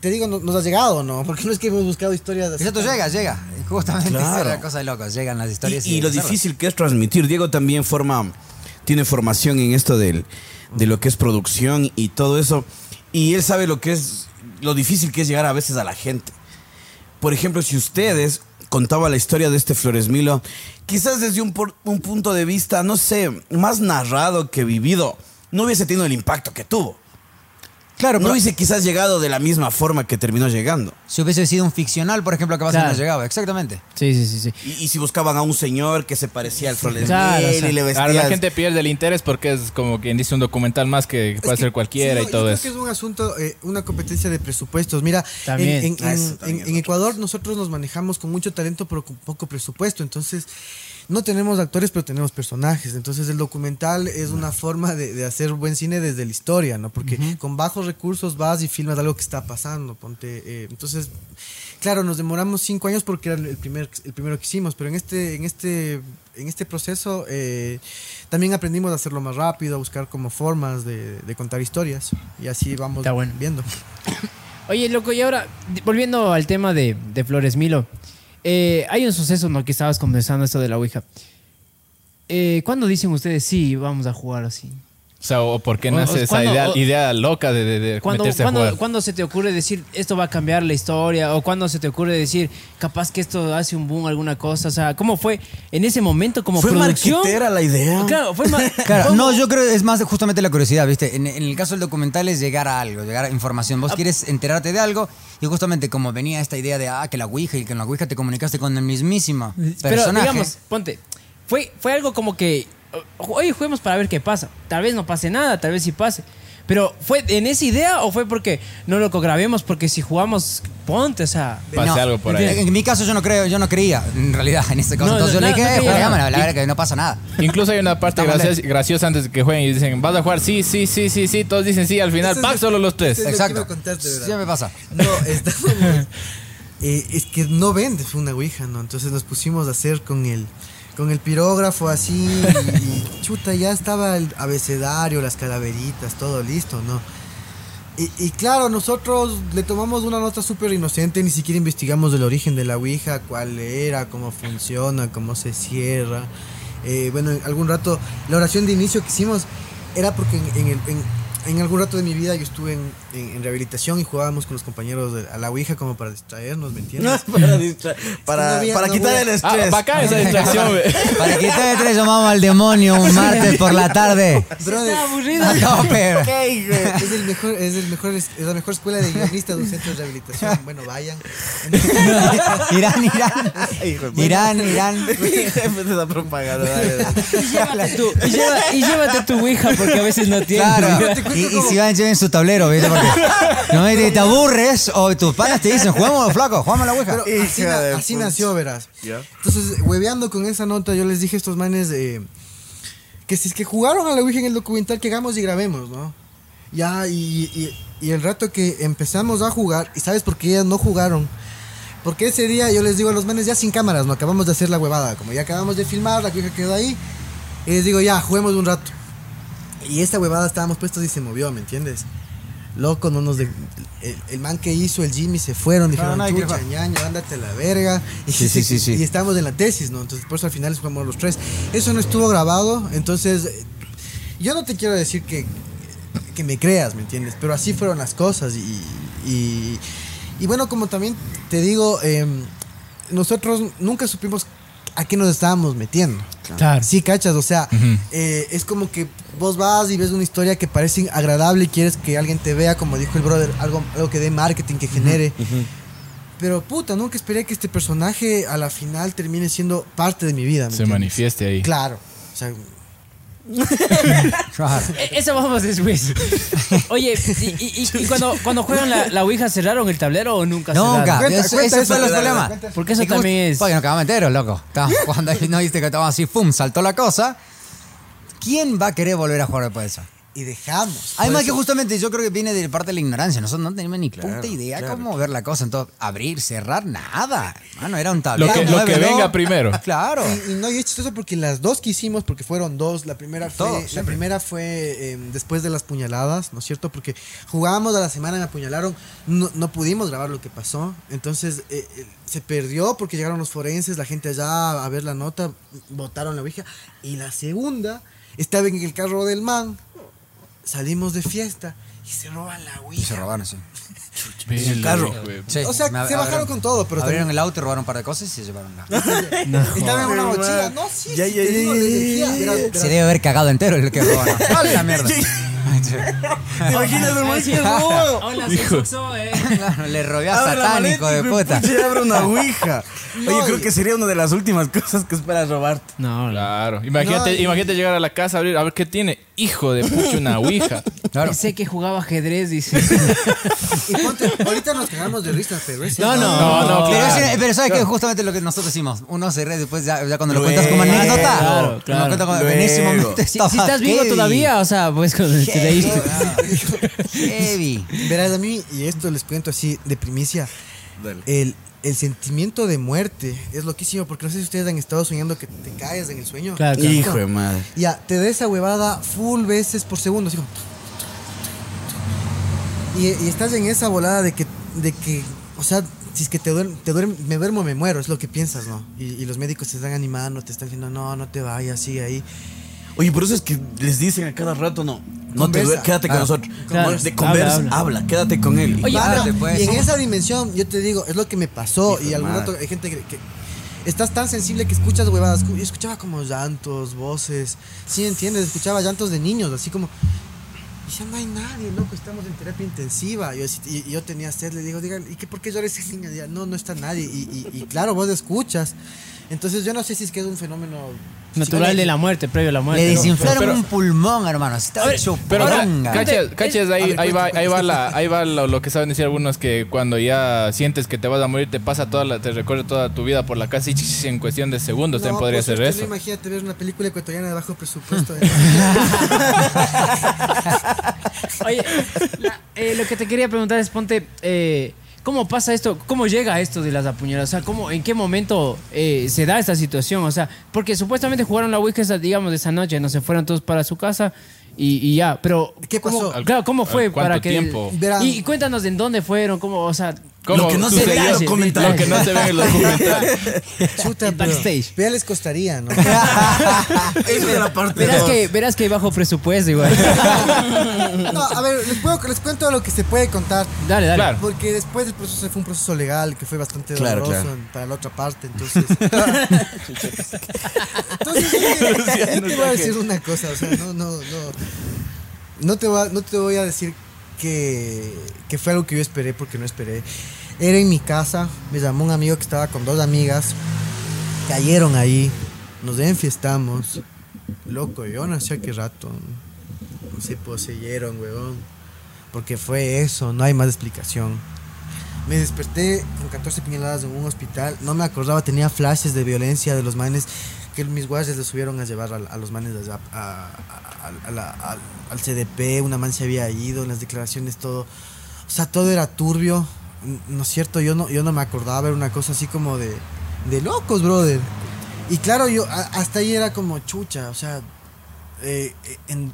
te digo, no- nos ha llegado, ¿no? Porque no es que hemos buscado historias así. Exacto, llega, llega. Justamente Claro. es la cosa de locos. Llegan las Y, historias. y hay lo difícil que es transmitir. Diego también forma, tiene formación en esto del, de lo que es producción y todo eso. Y él sabe lo que es, lo difícil que es llegar a veces a la gente. Por ejemplo, si ustedes contaban la historia de este Flores Milo, quizás desde un, un punto de vista, no sé, más narrado que vivido, no hubiese tenido el impacto que tuvo. Claro, No pero hubiese quizás llegado de la misma forma que terminó llegando. si hubiese sido un ficcional, por ejemplo, capaz no Claro. llegaba. Exactamente. Sí, sí, sí. sí. Y, y si buscaban a un señor que se parecía al Flores Claro, Milo o sea, y le Claro, vestían... la gente pierde el interés porque es como quien dice un documental más que puede Es ser cualquiera sí, y no, todo yo eso. Creo que es un asunto, eh, una competencia de presupuestos. Mira, También. en, en- Ah, en- también en- Ecuador nosotros nos manejamos con mucho talento pero con poco presupuesto. Entonces, no tenemos actores pero tenemos personajes. Entonces, el documental es una forma de, de hacer buen cine desde la historia, ¿no? Porque con bajos recursos vas y filmas algo que está pasando. Ponte, eh, entonces, claro, nos demoramos cinco años porque era el primer, el primero que hicimos, pero en este, en este, en este proceso eh, también aprendimos a hacerlo más rápido, a buscar como formas de, de contar historias y así vamos bueno. viendo. Oye, loco, y ahora, volviendo al tema de, de Flores Milo, eh, hay un suceso ¿no? que estabas conversando esto de la Ouija. Eh, ¿Cuándo dicen ustedes sí, vamos a jugar así? O sea, o por qué nace o esa cuando- idea, o- idea loca de, de, de ¿Cuándo, meterse a cuándo- jugar. cuándo se te ocurre decir esto va a cambiar la historia? ¿O cuándo se te ocurre decir capaz que esto hace un boom, alguna cosa? O sea, ¿cómo fue en ese momento como ¿Fue producción? marquetera la idea? Claro, fue Claro, no, yo creo que es más justamente la curiosidad, ¿viste? En, en el caso del documental es llegar a algo, llegar a información. Ah. Vos quieres enterarte de algo y justamente como venía esta idea de, ah, que la Ouija y que en la Ouija te comunicaste con el mismísimo Pero personaje. digamos, ponte, fue, fue algo como que, oye, juguemos para ver qué pasa. Tal vez no pase nada, tal vez sí pase. Pero ¿fue en esa idea o fue porque no lo grabemos? Porque si jugamos, ponte, o sea... Pase No, algo por ahí. En, en mi caso yo no creo, yo no creía, en realidad, en este caso. No, Entonces no, yo le dije, no eh, creía. juegámosla, la verdad que no pasa nada. Incluso hay una parte graciosa, graciosa antes de que jueguen y dicen, vas a jugar, sí, sí, sí, sí, sí, todos dicen sí, al final, ¡pac! lo- solo los tres. Exacto. Sí me pasa. No, estábamos. eh, es que no vende, fue una ouija, ¿no? Entonces nos pusimos a hacer con el, con el pirógrafo así. Y, chuta, ya estaba el abecedario, las calaveritas, todo listo, ¿no? Y, claro, nosotros le tomamos una nota súper inocente, ni siquiera investigamos el origen de la ouija, cuál era, cómo funciona, cómo se cierra. Eh, bueno, en algún rato, la oración de inicio que hicimos era porque en- en algún rato de mi vida yo estuve en, en- en rehabilitación y jugábamos con los compañeros de- a la ouija como para distraernos, ¿me entiendes? para distra- para, no había- para no quitar el Ah, estrés. bacán esa distracción, güey. Para que te tres llamamos al demonio un martes por la tarde. Brother, Está aburrido. A tope. es el mejor, es el mejor, es la mejor escuela de guionistas de un centro de rehabilitación. Bueno, vayan. Irán, Irán. Irán, Irán. Jefe de esa propaganda. dale, dale. Y llévate tu, y, lleva- y llévate tu Ouija porque a veces no tienes. Claro. Y, y si van, lleven su tablero, ¿viste? No te, te aburres o tus panas te dicen, jugamos, flaco, jugamos a la ouija. Pero así, na- de así nació, verás. Ya. Entonces, hueveando con esa nota, yo les dije a estos manes eh, que si es que jugaron a la Ouija en el documental, que hagamos y grabemos, ¿no? Ya, y, y- y el rato que empezamos a jugar, ¿y sabes por qué ellas no jugaron? Porque ese día yo les digo a los manes, ya sin cámaras, ¿no? Acabamos de hacer la huevada, como ya acabamos de filmar, la Ouija quedó ahí, y les digo, ya, juguemos un rato. Y esta huevada estábamos puestos y se movió, ¿me entiendes? Loco, no nos de- el, el man que hizo el Jimmy se fueron, dijeron, no hay que chucha, jugar". ñaño, ándate a la verga. Y, Sí, sí, sí, sí. y estamos en la tesis, ¿no? Entonces, por eso al final jugamos los tres. Eso no estuvo grabado, entonces, yo no te quiero decir que, que me creas, ¿me entiendes? Pero así fueron las cosas. Y, y, y bueno, como también te digo, em, nosotros nunca supimos a qué nos estábamos metiendo. Claro. Sí, cachas, o sea, eh, es como que vos vas y ves una historia que parece agradable y quieres que alguien te vea, como dijo el brother, algo, algo que dé marketing, que genere. Pero puta, nunca esperé que este personaje a la final termine siendo parte de mi vida. ¿me Se entiendes? manifieste ahí. Claro. O sea, Eso vamos después. Oye, y, y- y- y cuando, cuando juegan la, la Ouija, ¿cerraron el tablero o nunca Nunca. cerraron? Cuenta, Eso- cuenta ese eso, fue los dale, dale, problemas. cuenta. Porque eso como- también es... Porque nos quedamos enteros, loco. Estábamos jugando ahí, no viste que estábamos así, ¡fum! Saltó la cosa. ¿Quién va a querer volver a jugar después de eso? Y dejamos. Además que justamente yo creo que viene de parte de la ignorancia. Nosotros no teníamos ni puta idea claro. cómo ver la cosa. Entonces, abrir, cerrar, nada. Mano, era un tablero. Lo que- lo que muévelo. venga primero. Claro. Y, y no, y es chistoso porque las dos que hicimos, porque fueron dos, la primera fue, Todo, la primera fue eh, después de las puñaladas, ¿no es cierto? Porque jugábamos a la semana, me apuñalaron, no, no pudimos grabar lo que pasó, entonces eh, eh, se perdió porque llegaron los forenses, la gente allá a ver la nota, botaron la ouija, y la segunda estaba en el carro del man, salimos de fiesta y se roban la Y ouija. se robaron, sí. el carro. Sí, O sea, me se bajaron con todo, pero Abrieron también- el auto y robaron un par de cosas y se llevaron la. Estaba en una Joder, mochila, no, sí, Ya, sí, ya, te ya, digo, ya, les ya, decía, ya. verás, verás. Se debe haber cagado entero el que robaron. ¡A la mierda! ¿Te imaginas, ¡Qué robo! Hola, se suxó, eh. Claro, le robé a satánico maleta, de puta. y abre una ouija. No, Oye, creo y- que sería una de las últimas cosas que esperas robarte. No, no. Claro. Imagínate, No, y- imagínate llegar a la casa, abrir, a ver qué tiene. Hijo de pucha, una ouija. Claro. Sé que jugaba ajedrez, dice. Y ponte, ahorita nos cagamos de risa, pero ese No, no. No, no, Pero, claro. ese- pero ¿sabes qué? Justamente lo que nosotros hicimos. Uno se ríe después, ya, ya cuando lo Luego, cuentas como anécdota. claro, claro. cuenta como, en ese Luego. momento Si, estás vivo todavía, o sea, pues con te reíste. Heavy. Verás, a mí, y esto les cuento así de primicia, Dale. el, el sentimiento de muerte es loquísimo, porque no sé si ustedes han estado soñando que te caes en el sueño. Claro, claro. Hijo de madre. Ya, te da esa huevada full veces por segundo, así como... Y, y estás en esa volada de que, de que, o sea, si es que te duermo, te duerm- me duermo, me muero, es lo que piensas, ¿no? Y, y los médicos te están animando, te están diciendo, no, no te vayas, sigue ahí. Oye, por eso es que les dicen a cada rato, no, no te duer- quédate con Ah, nosotros. claro. De conversa, Habla, habla, habla. quédate con él. Oye, párate, pues. y en esa dimensión, yo te digo, es lo que me pasó. Hijo y algún rato hay gente que, que estás tan sensible que escuchas huevadas. Yo escuchaba como llantos, voces. Sí, entiendes, escuchaba llantos de niños, así como. Y ya no hay nadie, loco, estamos en terapia intensiva. Yo, y, y yo tenía sed, le digo, digan, ¿y qué, por qué llora ese niño? No, no está nadie. Y, y- y claro, vos escuchas. Entonces yo no sé si es que es un fenómeno Natural de la muerte, previo a la muerte. Le ¿no? desinflaron Pero- un pulmón, hermano. Estaba hecho Pero cachas, ahí, ahí va, ahí va, la, ahí va lo, lo que saben decir algunos que cuando ya sientes que te vas a morir te pasa toda la, te recorre toda tu vida por la casa y en cuestión de segundos también podría pues, ser usted eso. no imagínate ver una película ecuatoriana de bajo presupuesto. ¿eh? Oye, la- eh, lo que te quería preguntar es, ponte, eh, ¿cómo pasa esto? ¿Cómo llega esto de las apuñaladas? O sea, ¿cómo, ¿en qué momento eh, se da esta situación? O sea, porque supuestamente jugaron la Ouija, esa, digamos, esa noche, no se fueron todos para su casa y, y ya, pero... ¿Qué ¿cómo- pasó? Claro, ¿cómo fue para que... Verán. Y, y cuéntanos de en dónde fueron, cómo, o sea... ¿Cómo Lo que no se ve en los comentarios. Lo que no se ve en los comentarios. Chuta, pero backstage. ya les costaría, ¿no? Esa es la parte Verás dos. que, verás que hay bajo presupuesto igual. No, a ver, les, puedo- les cuento lo que se puede contar. dale, dale. Claro. Porque después el proceso fue un proceso legal que fue bastante Claro, doloroso claro. para la otra parte, entonces. entonces, yo te, yo te voy a decir una cosa, o sea, no, no, no. No te voy a, no te voy a decir que, que fue algo que yo esperé porque no esperé. Era en mi casa, me llamó un amigo que estaba con dos amigas, cayeron ahí, nos enfiestamos. Loco, yo a qué rato. Se poseyeron, weón. Porque fue eso, no hay más explicación. Me desperté con 14 puñaladas en un hospital. No me acordaba, tenía flashes de violencia de los manes que mis guardias les subieron a llevar a, los manes a- al, CDP. Una man se había ido, en las declaraciones todo. O sea, todo era turbio. ¿No es cierto? Yo no, yo no me acordaba, era una cosa así como de, de locos, brother. Y claro, yo hasta ahí era como chucha, o sea, eh, en,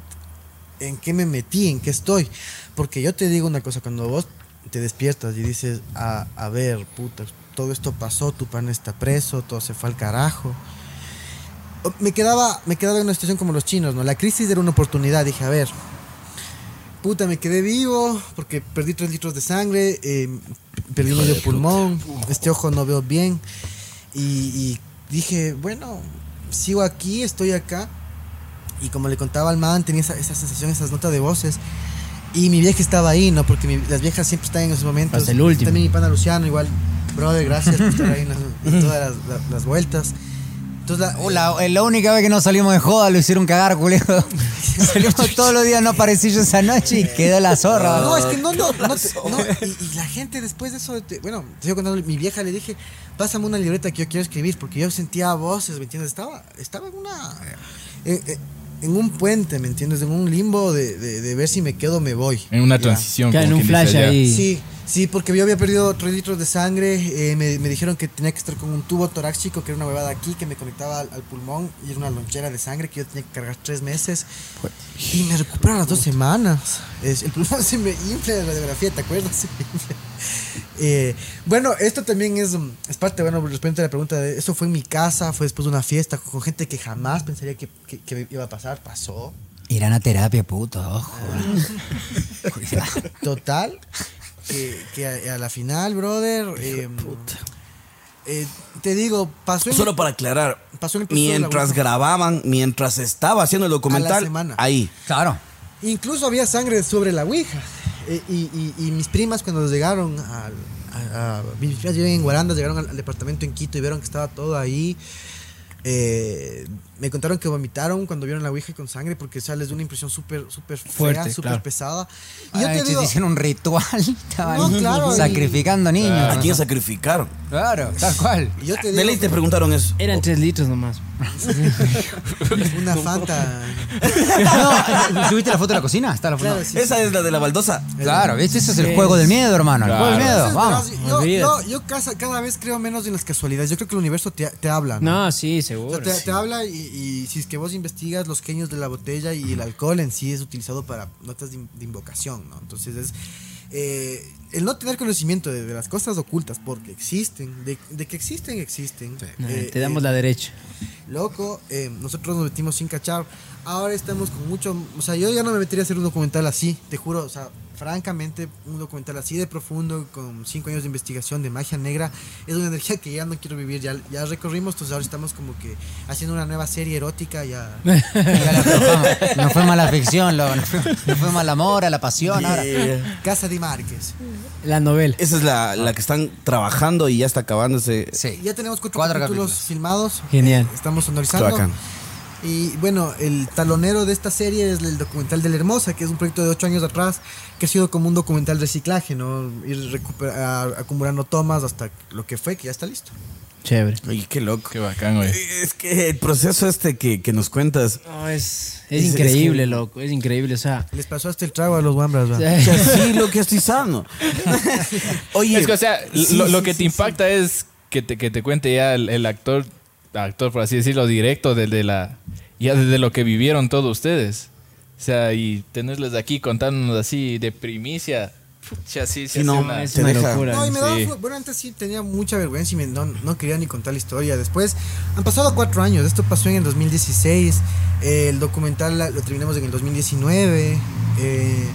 en qué me metí, en qué estoy. Porque yo te digo una cosa, cuando vos te despiertas y dices, a, a ver, puta, todo esto pasó, tu pan está preso, todo se fue al carajo. Me quedaba, me quedaba en una situación como los chinos, ¿no? La crisis era una oportunidad, dije, a ver, puta, me quedé vivo porque perdí tres litros de sangre, eh, perdí medio pulmón, este ojo no veo bien. Y, y dije, bueno, sigo aquí, estoy acá. Y como le contaba al man, tenía esa, esa sensación, esas notas de voces. Y mi vieja estaba ahí, ¿no? Porque mi- las viejas siempre están en esos momentos. Hasta el último. También mi pana Luciano, igual. Brother, gracias por estar ahí en, las- en todas las, la- las vueltas. Entonces, la, Uh, la, eh, la única vez que no salimos de joda lo hicieron cagar, culero. Salimos todos los días, no aparecí yo esa noche y quedó la zorra. No, es que no, no, no, y, y la gente después de eso, te- bueno, te digo cuando mi vieja le dije, pásame una libreta que yo quiero escribir, porque yo sentía voces, ¿me entiendes? Estaba, estaba en una, en, en- en un puente, ¿me entiendes? En un limbo de, de- de ver si me quedo o me voy. En una Ya. transición. Claro, en un flash allá. ahí. Sí, sí, porque yo había perdido 3 litros de sangre, eh, me, me dijeron que tenía que estar con un tubo torácico, que era una huevada aquí, que me conectaba al, al pulmón, y era una lonchera de sangre que yo tenía que cargar tres meses. Y me recupero a las dos semanas. Es- el pulmón se me infla de la radiografía, ¿te acuerdas? Se me infla. Eh, bueno, esto también es, es parte, bueno, respecto a la pregunta de, eso fue en mi casa, fue después de una fiesta con gente que jamás pensaría que, que- que iba a pasar, pasó. Irán a terapia, puto, ojo. Total, que, que a, a la final, brother. eh, eh, te digo, pasó en, Solo para aclarar, pasó en mientras grababan, mientras estaba haciendo el documental, semana. ahí. Claro. Incluso había sangre sobre la Ouija. Eh, y, y- y mis primas cuando llegaron al... A, a- mis primas llegaron en Guaranda, llegaron al, al departamento en Quito y vieron que estaba todo ahí. eh, me contaron que vomitaron cuando vieron la Ouija con sangre porque o sea, les dio una impresión súper súper Fuerte, súper claro. pesada. Y yo Ay, te te digo, hicieron un ritual. Estaban No, claro, y- sacrificando niños. ¿A quién sacrificaron? Claro, tal cual. y yo te De ley digo te preguntaron eso. Eran tres litros nomás. una Fanta. No, ¿Subiste la foto de la cocina? Está la foto. Claro, sí, Esa es la de la baldosa. Claro, ¿viste? Ese es el Sí. juego del miedo, hermano. El juego del Claro. miedo. Entonces, Vamos. yo, yo, yo casa- cada vez creo menos en las casualidades. Yo creo que el universo te, te habla. ¿no? No, sí, O seguro. sea, te, te habla y, y si es que vos investigas los genios de la botella y el alcohol en sí es utilizado para notas de, in- de invocación, ¿no? Entonces es eh, el no tener conocimiento de, de las cosas ocultas porque existen, de, de que existen, existen. Eh, te damos eh, la derecha. Loco, eh, nosotros nos metimos sin cachar. Ahora estamos con mucho. O sea, yo ya no me metería a hacer un documental así, te juro. O sea, francamente, un documental así de profundo, con cinco años de investigación de magia negra, es una energía que ya no quiero vivir. Ya, ya recorrimos, entonces ahora estamos como que haciendo una nueva serie erótica. Ya. Ya la aflojamos. No fue mala ficción. No fue, no fue mal amor, a la pasión. ahora. Casa de Márquez. La novela. Esa es la, la que están trabajando y ya está acabándose. Sí. Ya tenemos cuatro, Cuatro capítulos, capítulos. filmados. Genial. Eh, estamos sonorizando. Bacán. Y bueno, el talonero de esta serie es el documental de la Hermosa, que es un proyecto de ocho años atrás, que ha sido como un documental reciclaje, ¿no? Ir acumulando tomas hasta lo que fue, que ya está listo. Chévere. Oye, qué loco. Qué bacán, güey. Es que el proceso este que, que nos cuentas, No, es, Es- es es increíble, que- loco. Es increíble. O sea, Les pasó hasta el trago a los Wambras, ¿va? que así lo que estoy sano. Oye, Es que, o sea, sí, lo, lo sí, que sí, te impacta es que te, que te cuente ya el, el actor, actor, por así decirlo, directo desde la, ya desde lo que vivieron todos ustedes. O sea, y tenerles aquí contándonos así de primicia. Pucha, sí, sí, Sí, no, una- es te una deja- locura. No, y me Sí. bueno, antes sí tenía mucha vergüenza y me- no, no quería ni contar la historia. Después, han pasado cuatro años, esto pasó en el 2016, eh, el documental la- lo terminamos en el 2019, eh,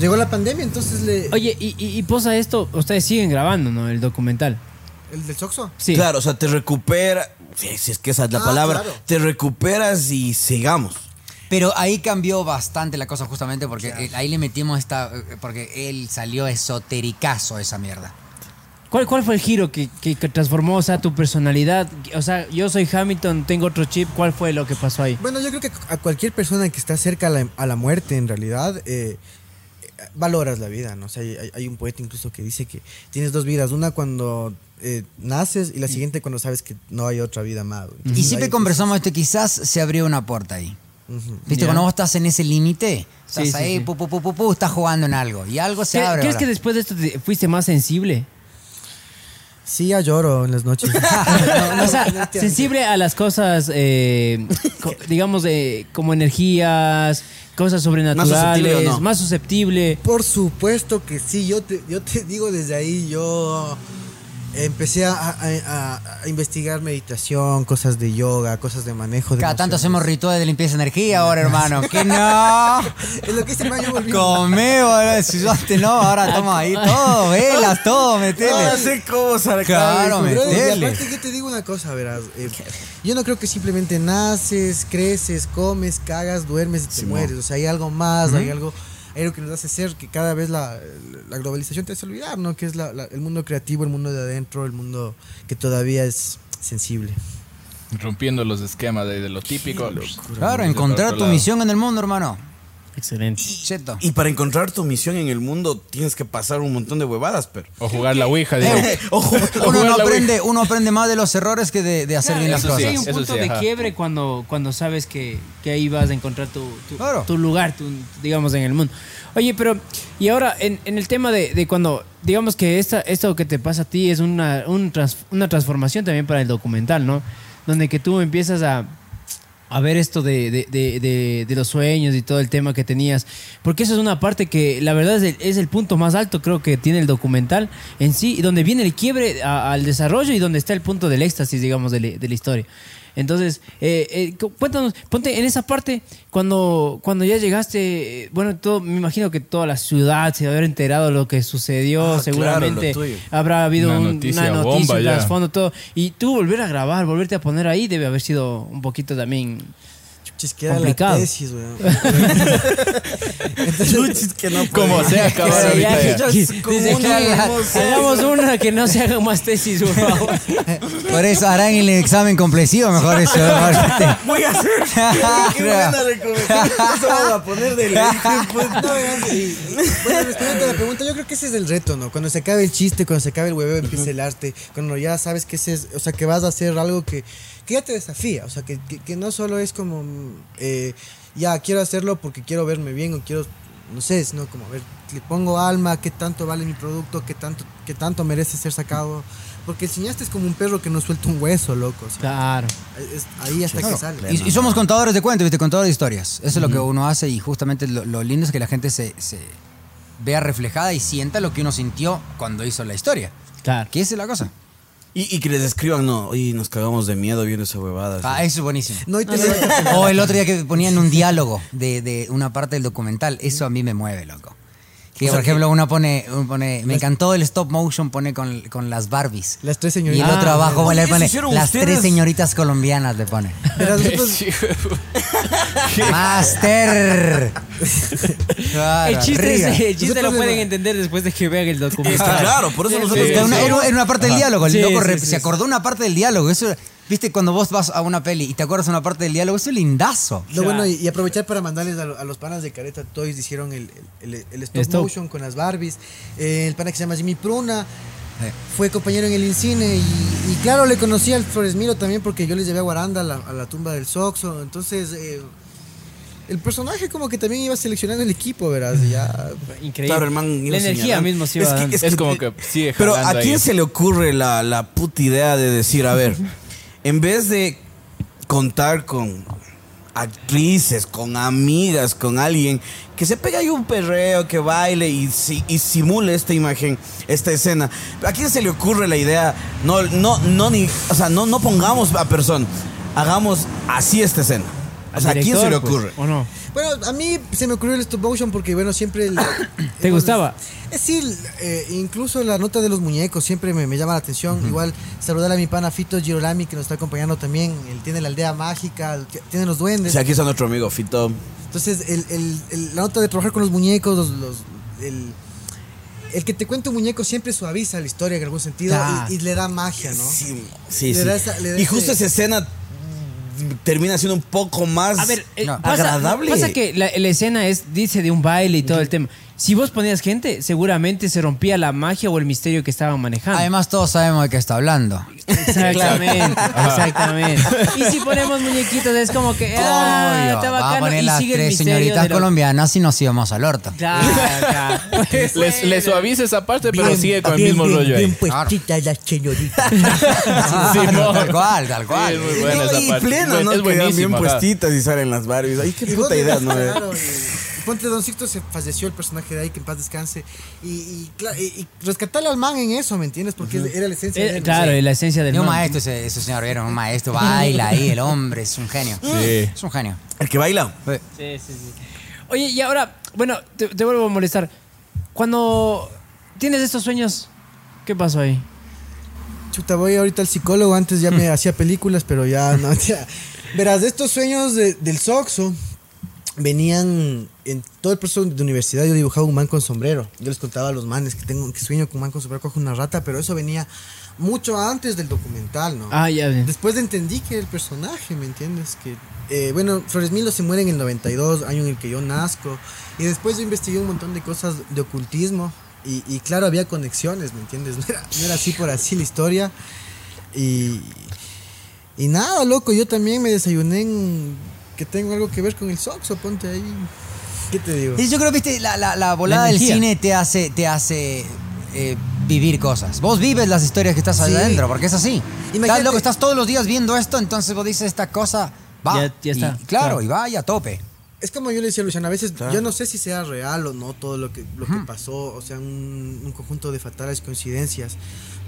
llegó la pandemia, entonces le... Oye, y, y, y posa esto, ustedes siguen grabando, ¿no? El documental. ¿El del Soxo? Sí. Claro, o sea, te recupera, si es que esa es la Ah, palabra, claro. te recuperas y sigamos. Pero ahí cambió bastante la cosa justamente porque ahí le metimos esta... eh, Porque él salió esotericazo esa mierda. ¿Cuál, ¿Cuál fue el giro que, que, que transformó, o sea, tu personalidad? O sea, yo soy Hamilton, tengo otro chip. ¿Cuál fue lo que pasó ahí? Bueno, yo creo que a cualquier persona que está cerca a la, a la muerte, en realidad, eh, eh, valoras la vida, ¿no? O sea, hay, hay un poeta incluso que dice que tienes dos vidas, una cuando eh, naces y la siguiente cuando sabes que no hay otra vida más. Y siempre conversamos esto, quizás se abrió una puerta ahí. ¿Viste? Cuando vos estás en ese límite, estás Sí, sí, ahí, sí. pu, pu, pu, pu, pu, estás jugando en algo. Y algo se ¿Cre- abre. ¿Crees ahora. que después de esto te fuiste más sensible? Sí, ya lloro en las noches. o sea, sensible a las cosas, eh, digamos, de, como energías, cosas sobrenaturales, no? más susceptible. Por supuesto que sí, yo te, yo te digo desde ahí, yo empecé a, a- a- a investigar meditación, cosas de yoga, cosas de manejo de Cada tanto hacemos rituales de limpieza de energía ahora, hermano. que no? Es lo que hice yo volví. Comé, boludo. Si yo antes no, ahora estamos ahí todo, velas, todo, metele. No sé cómo sacar Claro, metele. aparte yo te digo una cosa, verás. eh, yo no creo que simplemente naces, creces, comes, cagas, duermes y te mueres. O sea, hay algo más, hay algo, hay algo que nos hace ser que cada vez la, la globalización te hace olvidar, ¿no? Que es la- la- el mundo creativo, el mundo de adentro, el mundo que todavía es sensible. rompiendo los esquemas de, de lo típico. Claro, encontrar tu lado. misión en el mundo, hermano. Excelente. Cheto. Y para encontrar tu misión en el mundo tienes que pasar un montón de huevadas, pero. O jugar la Ouija, digo. Ojo, Uno, jugar no la aprende, uno aprende más de los errores que de, de hacer Claro, bien las eso sí, cosas. hay un Eso punto sí, de ajá. quiebre cuando, cuando sabes que, que ahí vas a encontrar tu, tu, Claro. tu lugar, tu, digamos, en el mundo. Oye, pero, y ahora, en, en el tema de, de cuando, digamos que esta, esto que te pasa a ti es una, un trans- una transformación también para el documental, ¿no? Donde que tú empiezas a, a ver esto de, de- de- de- los sueños y todo el tema que tenías. Porque eso es una parte que la verdad es el, es el punto más alto creo que tiene el documental en sí, y donde viene el quiebre al desarrollo y donde está el punto del éxtasis, digamos, de la historia. Entonces, eh, eh, cu- cuéntanos, ponte en esa parte, cuando, cuando ya llegaste, bueno, todo, me imagino que toda la ciudad se haber enterado de lo que sucedió, Ah, seguramente claro, habrá habido Una un- noticia una bomba noticia, un ya. trasfondo, todo. Y tú volver a grabar, volverte a poner ahí, debe haber sido un poquito también Chisquera la tesis, weón. Chuchis que no Como sea, cabrón, Sí, ahorita hagamos una que no se hagan más tesis, por favor. Por eso harán el examen complexivo, mejor eso. Voy a hacer. Qué buena recomendación. Eso vamos a poner de pues. Bueno, respondiendo a la pregunta, yo creo que ese es el reto, ¿no? Cuando se acabe el chiste, cuando se acabe el hueveo, empieza el arte, cuando ya sabes que ese es, o sea, que vas a hacer algo que, que ya te desafía, o sea, que, que, que no solo es como, eh, ya quiero hacerlo porque quiero verme bien o quiero, no sé, sino como, a ver, le pongo alma, qué tanto vale mi producto, qué tanto, qué tanto merece ser sacado. Porque el cineasta es como un perro que no suelta un hueso, loco. o sea, Claro. es ahí hasta que sale. Y, y somos contadores de cuentos, ¿viste? Contadores de historias. Eso es lo que uno hace y justamente lo, lo lindo es que la gente se, se vea reflejada y sienta lo que uno sintió cuando hizo la historia. Claro. Que esa es la cosa. Y, y que les escriban, no, oye, nos cagamos de miedo viendo esa huevada. Ah, eso es buenísimo. No, y te O el otro día que ponían un diálogo de, de una parte del documental. Eso a mí me mueve, loco. Que, por ejemplo, uno pone, uno pone, me encantó el stop motion, pone con, con las Barbies. Las tres Y el señoritas. otro abajo Oye, le ¿eso pone las ustedes? tres señoritas colombianas, le pone. Verás, nosotros- Sí, Master. Claro, El chiste, arriba. es- el chiste Nosotros lo pueden entender después de que vean el que documental. claro, por eso nosotros. Era una, era- era una parte del diálogo, el Sí, loco sí, sí, se sí. acordó una parte del diálogo. Eso, viste, cuando vos vas a una peli y te acuerdas una parte del diálogo, eso es lindazo. No, bueno, y, y aprovechar para mandarles a, lo- a los panas de Careta Toys, hicieron el, el, el- el stop Stop. motion con las Barbies. Eh, el pana que se llama Jimmy Pruna Sí. fue compañero en el Incine y, y claro, le conocí al Flores Miro también porque yo les llevé a Guaranda a la, a la tumba del Soxo. Entonces, eh, el personaje como que también iba seleccionando el equipo, verás. Ya, Increíble. Claro, el man iba la energía señalando. mismo se iba Es que- como que sigue Pero ¿a quién ahí. se le ocurre la, la puta idea de decir, a ver, en vez de contar con actrices, con amigas, con alguien que se pegue ahí un perreo, que baile y, si- y simule esta imagen, esta escena, ¿a quién se le ocurre la idea? No, no, no, ni, o sea, no, no pongamos a persona, hagamos así esta escena. O sea, ¿a quién se le pues, ocurre? ¿O no? Bueno, a mí se me ocurrió el stop motion porque, bueno, siempre... el- ¿Te gustaba? Eh, sí, eh, incluso la nota de los muñecos siempre me, me llama la atención. Igual saludar a mi pana Fito Girolami que nos está acompañando también. Él tiene la aldea mágica, tiene los duendes. sea, aquí está nuestro amigo Fito. Entonces, el, la nota de trabajar con los muñecos, los, los- el, el que te cuenta un muñeco siempre suaviza la historia en algún sentido y, y le da magia, ¿no? Sí, sí, Le sí. da esa- le da y justo ese- esa escena termina siendo un poco más A ver, eh, No. pasa, agradable. Pasa que la, la escena es, dice de un baile y todo el tema. Si vos ponías gente, seguramente se rompía la magia o el misterio que estaban manejando. Además, todos sabemos de qué está hablando. Exactamente, exactamente. Y si ponemos muñequitos es como que ah, está va a bacano poner y las sigue el tres señoritas lo- colombianas y nos íbamos al orto. Claro, claro. Les- le suaviza esa parte, pero Bien, sigue con el bien, mismo bien, rollo bien ahí. puestitas las señoritas. Simón. tal cual, tal cual. Sí, es muy buena No, esa y parte. pleno, Es ¿no? Que quedan bien puestitas y salen las Barbies. Ay, qué puta idea, ¿no? Ponte Don Sixto se falleció el personaje de ahí que en paz descanse y, y, cla- y- y rescatarle al man en eso, ¿me entiendes? Porque era la esencia de Eh, él. claro, y la esencia del Y un man. maestro, ese, ese señor, era un maestro, baila ahí, el hombre, es un genio. Sí. Es un genio. El que baila. Sí. Sí, sí, sí. Oye, y ahora, bueno, te, te vuelvo a molestar. Cuando tienes estos sueños, ¿qué pasó ahí? Chuta, voy ahorita al psicólogo. Antes ya me hacía películas, pero ya no. ya. Verás, de estos sueños de- del Soxo venían en todo el proceso de universidad. Yo dibujaba un man con sombrero. Yo les contaba a los manes que tengo que sueño con un man con sombrero, cojo una rata, pero eso venía mucho antes del documental, ¿no? Ah, ya. ya. Después entendí que el personaje, ¿me entiendes? Que, eh, bueno, Flores Milo se muere en el 92, año en el que yo nazco. Y después yo investigué un montón de cosas de ocultismo. Y, y claro, había conexiones, ¿me entiendes? No era, no era así por así la historia. Y, y nada, loco, yo también me desayuné en que tengo algo que ver con el Soxo, ponte ahí. ¿Qué te digo? Y yo creo, viste, la, la, la volada del energía. cine te hace, te hace eh, vivir cosas. Vos vives las historias que estás Sí. adentro, porque es así. Estás, Imagínate- loco, estás todos los días viendo esto, entonces vos dices esta cosa, va. Ya- ya está, Y, claro, claro. y va y a tope. Es como yo le decía a Luciana, a veces yo no sé si sea real o no todo lo que, lo que pasó, o sea, un, un conjunto de fatales coincidencias,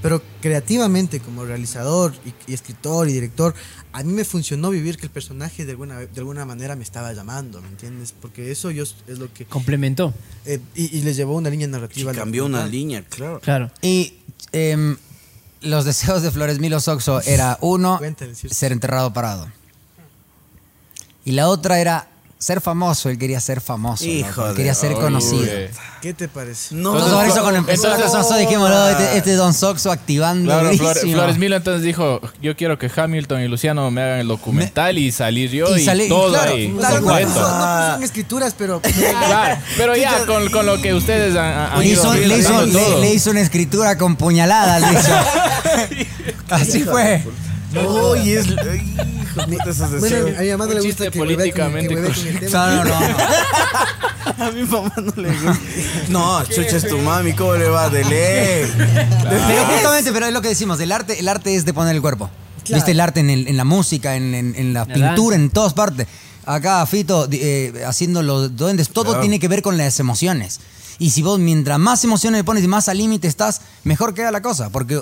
pero creativamente como realizador y, y escritor y director, a mí me funcionó vivir que el personaje de alguna, de alguna manera me estaba llamando, ¿me entiendes? Porque eso yo es lo que... Complementó. eh, y, y les llevó una línea Sí, narrativa. al cambió una línea, claro. Claro. Y em, los deseos de Flores Milo Soxo era uno, Cuéntale, sí. ser enterrado parado. Y la otra era ser famoso, él quería ser famoso. Hijo de- quería ser conocido. uy. ¿Qué te parece? No, Entonces, por eso cuando empezó entonces- nosotros dijimos, "No, este, este Don Soxo activando Claro, Flor- durísimo". Flores Milo entonces dijo, yo quiero que Hamilton y Luciano me hagan el documental y salir yo y y, salí- todo claro, ahí. No, Tal no, no, no en escrituras, pero... Claro, pero ya con, con lo que ustedes han, han Le ido hizo, le, hizo, le- le hizo una escritura con puñaladas. le hizo. Así fue. No, y es. Hijo, puta, esos Bueno, a mi mamá no le gusta que políticamente hueve con el tema. No, no, no. A mi mamá no le gusta. No, chucha es tu mami, ¿cómo le va de ley? Pero justamente, pero es lo que decimos, el arte, el arte es de poner el cuerpo. Claro. Viste el arte en, el- en la música, en, en- en la La pintura, danza. en todas partes. Acá Fito eh, haciendo los duendes, todo Claro. tiene que ver con las emociones. Y si vos mientras más emociones le pones y más al límite estás, mejor queda la cosa, porque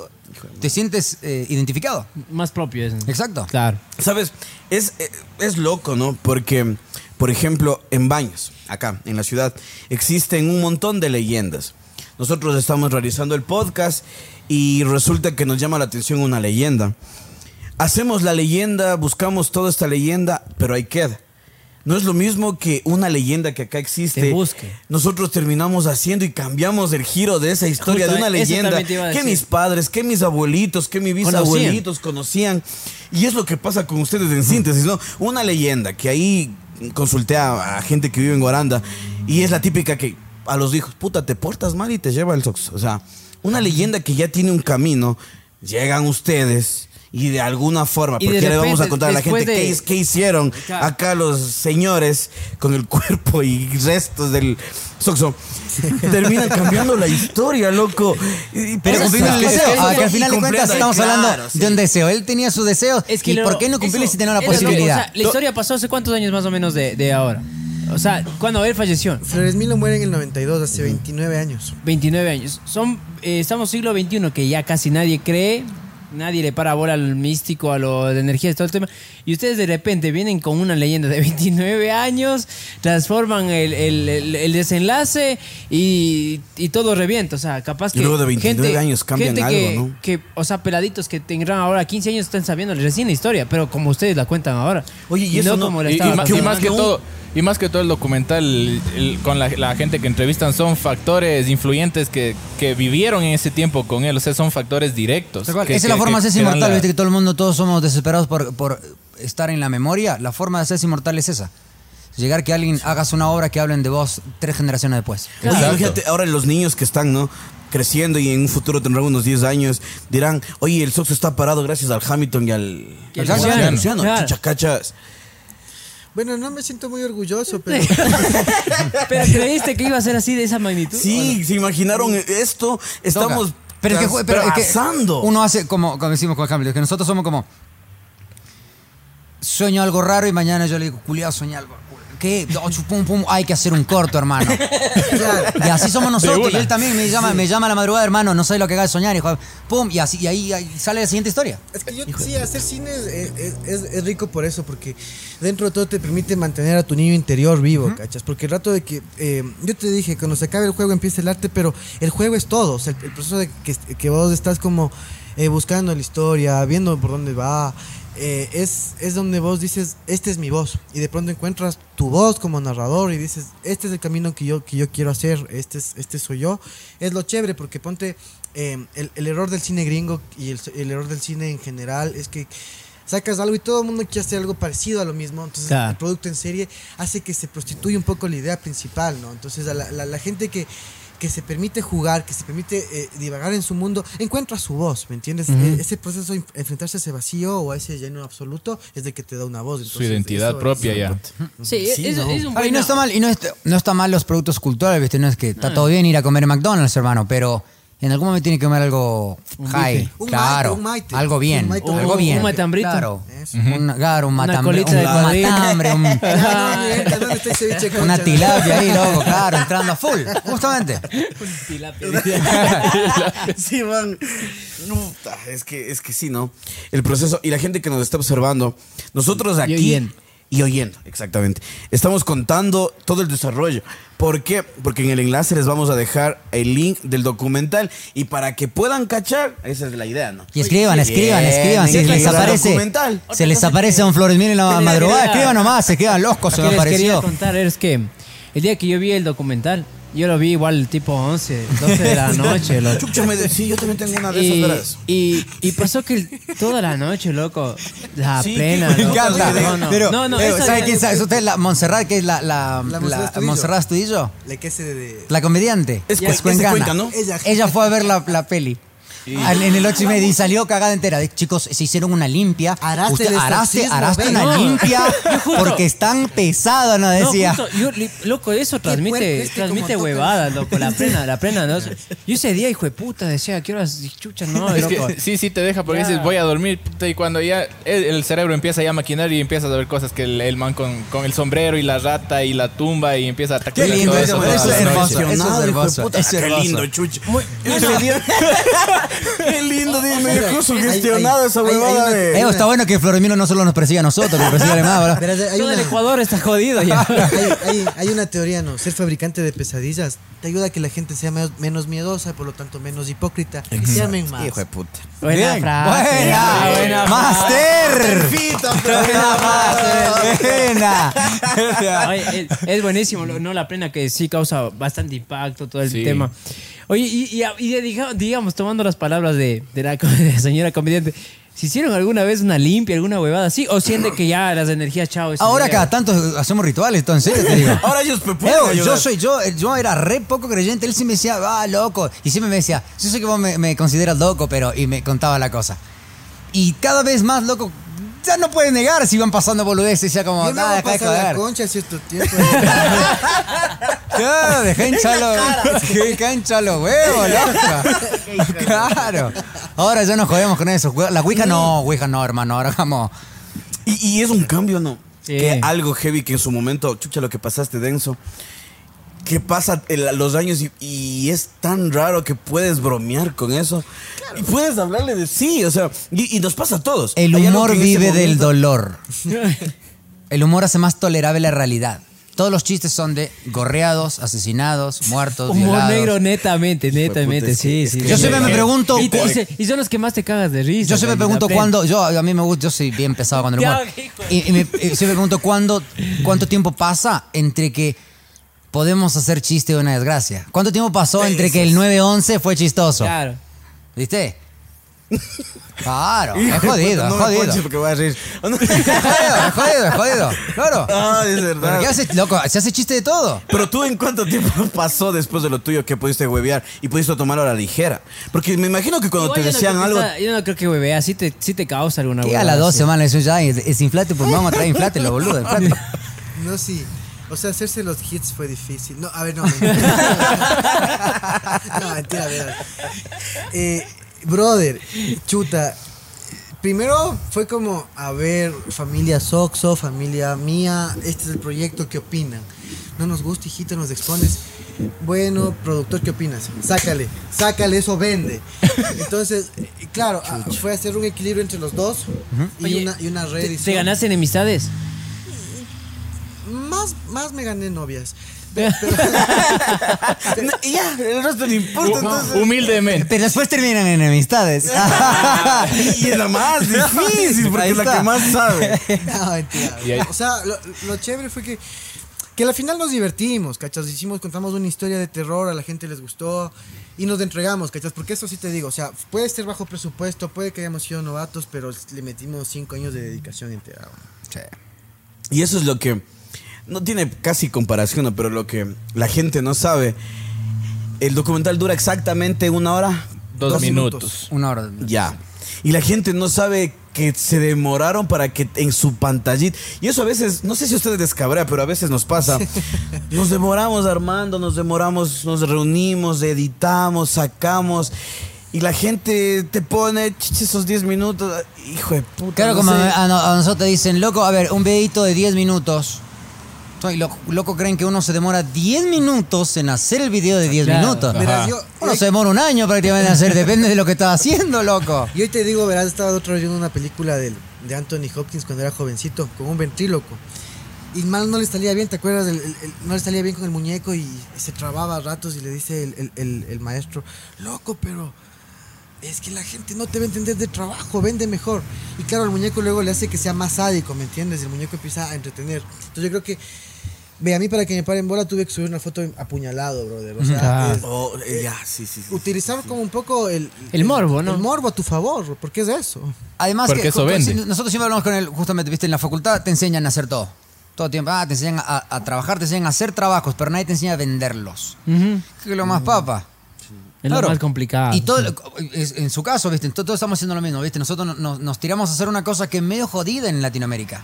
te sientes eh, identificado. Más propio es. Exacto. Claro. ¿Sabes? Es, eh, es loco, ¿no? Porque, por ejemplo, en Baños, acá, en la ciudad, existen un montón de leyendas. Nosotros estamos realizando el podcast y resulta que nos llama la atención una leyenda. Hacemos la leyenda, buscamos toda esta leyenda, pero ahí queda. No es lo mismo que una leyenda que acá existe. Te busque. Nosotros terminamos haciendo y cambiamente el giro de esa historia de una leyenda que mis padres, que mis abuelitos, que mis bisabuelitos conocían. Y es lo que pasa con ustedes en síntesis, ¿no? Una leyenda que ahí consulté a, a gente que vive en Guaranda y es la típica que a los hijos, puta, te portas mal y te lleva el sox. O sea, una leyenda que ya tiene un camino, llegan ustedes y de alguna forma, porque le vamos a repente, contar a la gente de- qué, qué hicieron Claro. acá los señores con el cuerpo y restos del soxo. Terminan cambiando la historia, loco. Y- Pero cumpliendo el deseo. es que al final de cuentas estamos claro, hablando sí. de un deseo. Él tenía su deseo. Es que ¿Y lo- por qué no cumplirle eso- si tenía la es lo posibilidad? o sea, la historia pasó hace cuántos años más o menos de, de ahora. O sea, cuando él falleció. Flores Milo muere en el 92, hace 29 años. 29 años. Son, eh, estamos siglo XXI que ya casi nadie cree, nadie le para bola al místico, a lo de energía, todo el tema. Y ustedes de repente vienen con una leyenda de 29 años, transforman el, el- el- el desenlace y, y todo revienta. O sea, capaz Y que. luego de 29 años cambian gente algo, que, ¿no? que, o sea, peladitos que tendrán ahora 15 años están sabiendo recién la historia, pero como ustedes la cuentan ahora. Oye, y eso no- como la Y, y y más que todo, y más que todo el documental el- con la, la gente que entrevistan son factores influyentes que, que vivieron en ese tiempo con él, o sea, son factores directos. Que- Esa es la que- forma de ser inmortal, la- viste que todo el mundo, todos somos desesperados por, por estar en la memoria. La forma de ser inmortal es esa. Llegar que alguien hagas una obra que hablen de vos tres generaciones después. Oye, fíjate, ahora los niños que están, ¿no? Creciendo y en un futuro tendrán unos 10 años, dirán, oye, el Soxo está parado gracias al Hamilton y al... Y al al Luciano. Luciano, Claro. chucha, cachas. Bueno, no me siento muy orgulloso, pero Pero creíste que iba a ser así de esa magnitud. Sí, se imaginaron esto, estamos Toca. Pero es que, pero es que uno hace como, como decimos con Hamilton, que nosotros somos como sueño algo raro y mañana yo le digo, culiado, soñé algo. ¿Qué? Oh, chu, pum, pum, hay que hacer un corto, hermano. Y así somos nosotros. Y él también me llama, me llama a la madrugada, hermano, no sé lo que haga de soñar, hijo. Pum, y así, y ahí, ahí sale la siguiente historia. es que yo sí, hacer cine es, es- es- es rico por eso, porque dentro de todo te permite mantener a tu niño interior vivo, ¿cachas? Porque el rato de que, eh, yo te dije, cuando se acabe el juego empieza el arte, pero el juego es todo, o sea, el, el proceso de que, que vos estás como eh, buscando la historia, viendo por dónde va, eh, es, es donde vos dices, este es mi voz, y de pronto encuentras tu voz como narrador y dices, este es el camino que yo, que yo quiero hacer, este, es, este soy yo. Es lo chévere porque ponte, eh, el, el error del cine gringo y el, el error del cine en general es que sacas algo y todo el mundo quiere hacer algo parecido a lo mismo. Entonces Claro. el producto en serie hace que se prostituya un poco la idea principal, ¿no? Entonces a la, la- la gente que, que se permite jugar, que se permite eh, divagar en su mundo, encuentra su voz, ¿me entiendes? Eh, ese proceso de enfrentarse a ese vacío o a ese lleno absoluto es de que te da una voz. Su identidad propia es- ya. Sí, Sí, es, ¿no? es un Ay, buen... no está mal, y no está, no está mal los productos culturales, ¿viste? No es que está todo bien ir a comer McDonald's, hermano, pero en algún momento tiene que comer algo high, bife. Un claro, maite, un maite. algo bien, Un maite, algo un- bien. un matambrito. Claro, Eso. un, claro, un Una matambre, colita de un matambre, un- Ah, una tilapia ahí, loco, claro, entrando a full, justamente. sí, man. No, ta, es que, es que sí, ¿no? El proceso y la gente que nos está observando, nosotros aquí. Y oyendo, exactamente. Estamos contando todo el desarrollo. ¿Por qué? Porque en el enlace les vamos a dejar el link del documental y para que puedan cachar, esa es la idea, ¿no? Y escriban, escriban, Bien, escriban. Si les aparece, documental. se les aparece un Flores Mil en la madrugada, escriban nomás, se quedan locos, se Lo me que les quería apareció. contar es que el día que yo vi el documental, yo lo vi igual tipo 11, 12 de la noche. loco. Chucha, me de- sí, yo también tengo una de esas, Y, verás. y, y pasó que el- toda la noche, loco, la Sí, plena. me loco. encanta. No, no, Pero, no, no, pero, esa- ¿sabe quién sabe? ¿Es usted la Montserrat, que es la, la, La la- Montserrat Astudillo. Montserrat Astudillo? La que se de... La comediante. Es cuen- es cuencana. Cuenca, ¿no? Ella. Ella fue a ver la, la peli. En el 8 y media y salió cagada entera. De, chicos, se hicieron una limpia. Usted, ve. una No. limpia porque están pesados, no No, decía. justo, yo, li- loco, eso transmite, este transmite huevadas, loco, la plena, la plena, ¿no? Yo ese día, hijo de puta, decía, ¿qué horas? Chucha, no, Es loco. que sí, sí te deja porque Ya. dices voy a dormir y cuando ya el, el cerebro empieza ya a maquinar y empiezas a ver cosas que el, el man con, con el sombrero y la rata y la tumba y empieza a atacar Qué lindo todo eso, eso es hermoso. Eso es hermoso, Qué lindo, chucha. Ese día- Qué lindo, dime, dejó Hay- sugestionado esa huevada de. Eh, está bueno que Floremilo no solo nos persiga a nosotros, que persiga a Alemán, ¿verdad? Todo el Ecuador está jodido ya. hay, hay- hay una teoría, ¿no? Ser fabricante de pesadillas te ayuda a que la gente sea menos, menos miedosa, por lo tanto menos hipócrita. Y se amen más. Hijo de puta. Buena Bien. frase. Buena, buena Master. Buena, Master. Buena. Oye, es, es buenísimo, no la plena que sí causa bastante impacto todo el Sí. tema. Oye, y, digamos, tomando las palabras de, de la, de la señora comediante, ¿se hicieron alguna vez una limpia, alguna huevada así? ¿O siente que ya las energías, chao? Ahora cada tanto hacemos rituales, todo en serio te digo. Ahora ellos me pueden Evo, yo soy yo, yo era re poco creyente, él sí me decía, ah, loco, y siempre me decía, yo sé que vos me, me consideras loco, pero, y me contaba la cosa. Y cada vez más, loco, ya no puedes negar si van pasando boludeces, decía como, Yo me ah, voy a deja de pasar la concha cierto tiempo. Claro, hinchalo, deja hinchalo huevos, loco. Claro. Ahora ya nos jodemos con eso. La Ouija no, Ouija no, hermano, ahora vamos. Y, y es un cambio, ¿no? Sí. Que algo heavy que en su momento, chucha, lo que pasaste denso. Que pasa el- los años y, y es tan raro que puedes bromear con eso. Y puedes hablarle de sí, o sea, y, y nos pasa a todos. El humor vive del dolor. El humor hace más tolerable la realidad. Todos los chistes son de gorreados, asesinados, muertos, Humor violados. negro, netamente, netamente, sí, sí. Yo siempre me pregunto Y, te- y se- y son los que más te cagas de risa. Yo siempre me pregunto cuándo, yo a mí me gusta, yo soy bien pesado cuando el humor. hijo Y, y me, y siempre me pregunto cuándo, cuánto tiempo pasa entre que podemos hacer chiste de una desgracia. ¿Cuánto tiempo pasó entre que el 9-11 fue chistoso? Claro. ¿Viste? Claro, Hijo es jodido, puta, es jodido. porque voy a reír. Es jodido, es jodido, es jodido. Claro. Ah, es Pero verdad. ¿qué hace, loco? Se hace chiste de todo. Pero tú en cuánto tiempo pasó después de lo tuyo que pudiste huevear y pudiste tomarlo a la ligera. Porque me imagino que cuando Igual te yo no decían creo que algo... está- yo no creo que huevea, sí te, sí te causa alguna Que a huevada, las dos sí. semanas eso ya es, es inflate, pues vamos a traer inflate, lo boludo, inflate. No, sí. O sea, hacerse los hits fue difícil. No, a ver, no. mentira. no, mentira, a ver. Eh, brother, chuta. Primero fue como, a ver, familia Soxo, familia mía, este es el proyecto, ¿qué opinan? No nos gusta, hijito, nos expones. Bueno, productor, ¿qué opinas? Sácale, sácale, eso vende. Entonces, claro, fue hacer un equilibrio entre los dos y, Oye, una, y una ¿Te, reedición. te ganaste enemistades? Más, más me gané novias. Y ya, el resto no importa, entonces... Humildemente. Pero después terminan en enemistades. y es la más difícil, porque es la que más sabe. No, mentira. O sea, lo, lo chévere fue que que al final nos divertimos, ¿cachas? Hicimos, contamos una historia de terror, a la gente les gustó y nos entregamos, ¿cachas? Porque eso sí te digo, o sea, puede ser bajo presupuesto, puede que hayamos sido novatos, pero le metimos cinco años de dedicación entera. ¿no? Y eso es lo que no tiene casi comparación, ¿no? pero lo que la gente no sabe. El documental dura exactamente una hora. Dos, Dos minutos. minutos. Una hora. Ya. Y la gente no sabe que se demoraron para que en su pantallita. Y eso a veces, no sé si a ustedes les cabrea, pero a veces nos pasa. Nos demoramos armando, nos demoramos, nos reunimos, editamos, sacamos. Y la gente te pone chiche, esos 10 minutos. Hijo de puta. Claro, no como a, no- a nosotros te dicen, loco, a ver, un videito de 10 minutos. Y lo, loco creen que uno se demora 10 minutos en hacer el video de 10 Claro. minutos. Verás, yo, Uno se demora un año prácticamente en hacer, depende de lo que estás haciendo, loco. Y hoy te digo, verás, estaba otra vez viendo una película del- de Anthony Hopkins cuando era jovencito, con un ventríloco. Y mal no le salía bien, ¿te acuerdas? El- el- el- no le salía bien con el muñeco y, se trababa a ratos y le dice el, el- el- el maestro, loco, pero es que la gente no te va a entender de trabajo, vende mejor. Y claro, el muñeco luego le hace que sea más sádico, ¿me entiendes? El muñeco empieza a entretener. Entonces yo creo que, ve, a mí para que me paren bola tuve que subir una foto apuñalado, brother. O sea, Claro. es- Oh, eh, ya, sí, sí. sí. utilizar como un poco el, El morbo, ¿no? El morbo a tu favor, porque es eso. Además Porque que eso ju- vende. si- nosotros siempre hablamos con él, justamente, viste, en la facultad te enseñan a hacer todo. Todo el tiempo, ah, te enseñan a, a trabajar, te enseñan a hacer trabajos, pero nadie te enseña a venderlos. Que es lo más papa. Es Claro. lo más complicado. Y todo, en su caso, viste, to- todos estamos haciendo lo mismo, viste. Nosotros no- nos, nos tiramos a hacer una cosa que es medio jodida en Latinoamérica.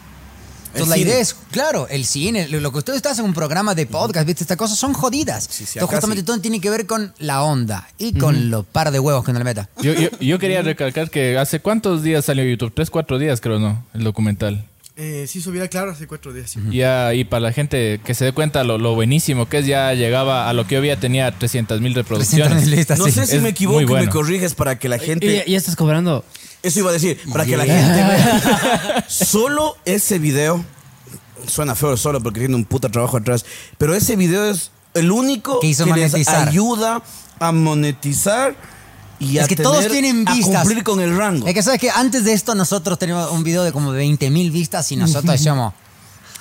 El Entonces la cine. idea es, claro, el cine, lo, que ustedes están en un programa de podcast, viste, estas cosas son jodidas. Sí, sí, Entonces justamente sí. todo tiene que ver con la onda y con los par de huevos que uno le meta. Yo, yo, yo quería recalcar que hace cuántos días salió YouTube, tres, cuatro días creo, ¿no? El documental. Eh, sí, subiera claro hace cuatro días. sí. Ya, y para la gente que se dé cuenta lo, lo buenísimo que es, ya llegaba a lo que yo veía, tenía 300 mil 300 reproducciones. listas, No sí. sé si es me equivoco y me corriges para que la gente. Y ya, ya estás cobrando. Eso iba a decir, para que la gente vea. Solo ese video, suena feo solo porque tiene un puta trabajo atrás, pero ese video es el único Que hizo les ayuda a monetizar y Es a que todos tienen a vistas. cumplir con el rango. Es que sabes que antes de esto nosotros teníamos un video de como 20 mil vistas y nosotros decíamos,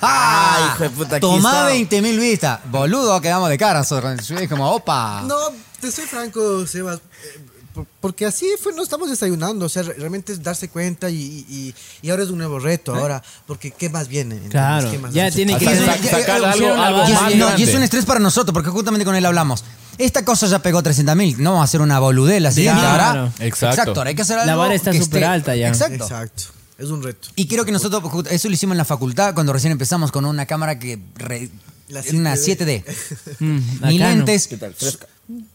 Ay, ¡Ah! hijo de puta, aquí Tomá está. 20 mil vistas. Boludo, quedamos de cara nosotros. Es como, opa. No, te soy franco, Sebas. Eh, por- Porque así fue, no estamos desayunando, o sea, re- realmente es darse cuenta y, y, y ahora es un nuevo reto, ahora, porque ¿qué más viene? Claro. ¿Qué más Ya tiene que sacar ya- algo, la algo. Y más no, y es un estrés para nosotros, porque justamente con él hablamos. Esta cosa ya pegó 300 mil, no vamos a hacer una boludela así. Claro. ahora- Exacto. ahora hay que hacer La algo vara está súper alta ya. Exacto. Exacto, es un reto. Y creo que nosotros, eso lo hicimos en la facultad cuando recién empezamos con una cámara que. re- La una 7D. 7D. Mm, Ni lentes,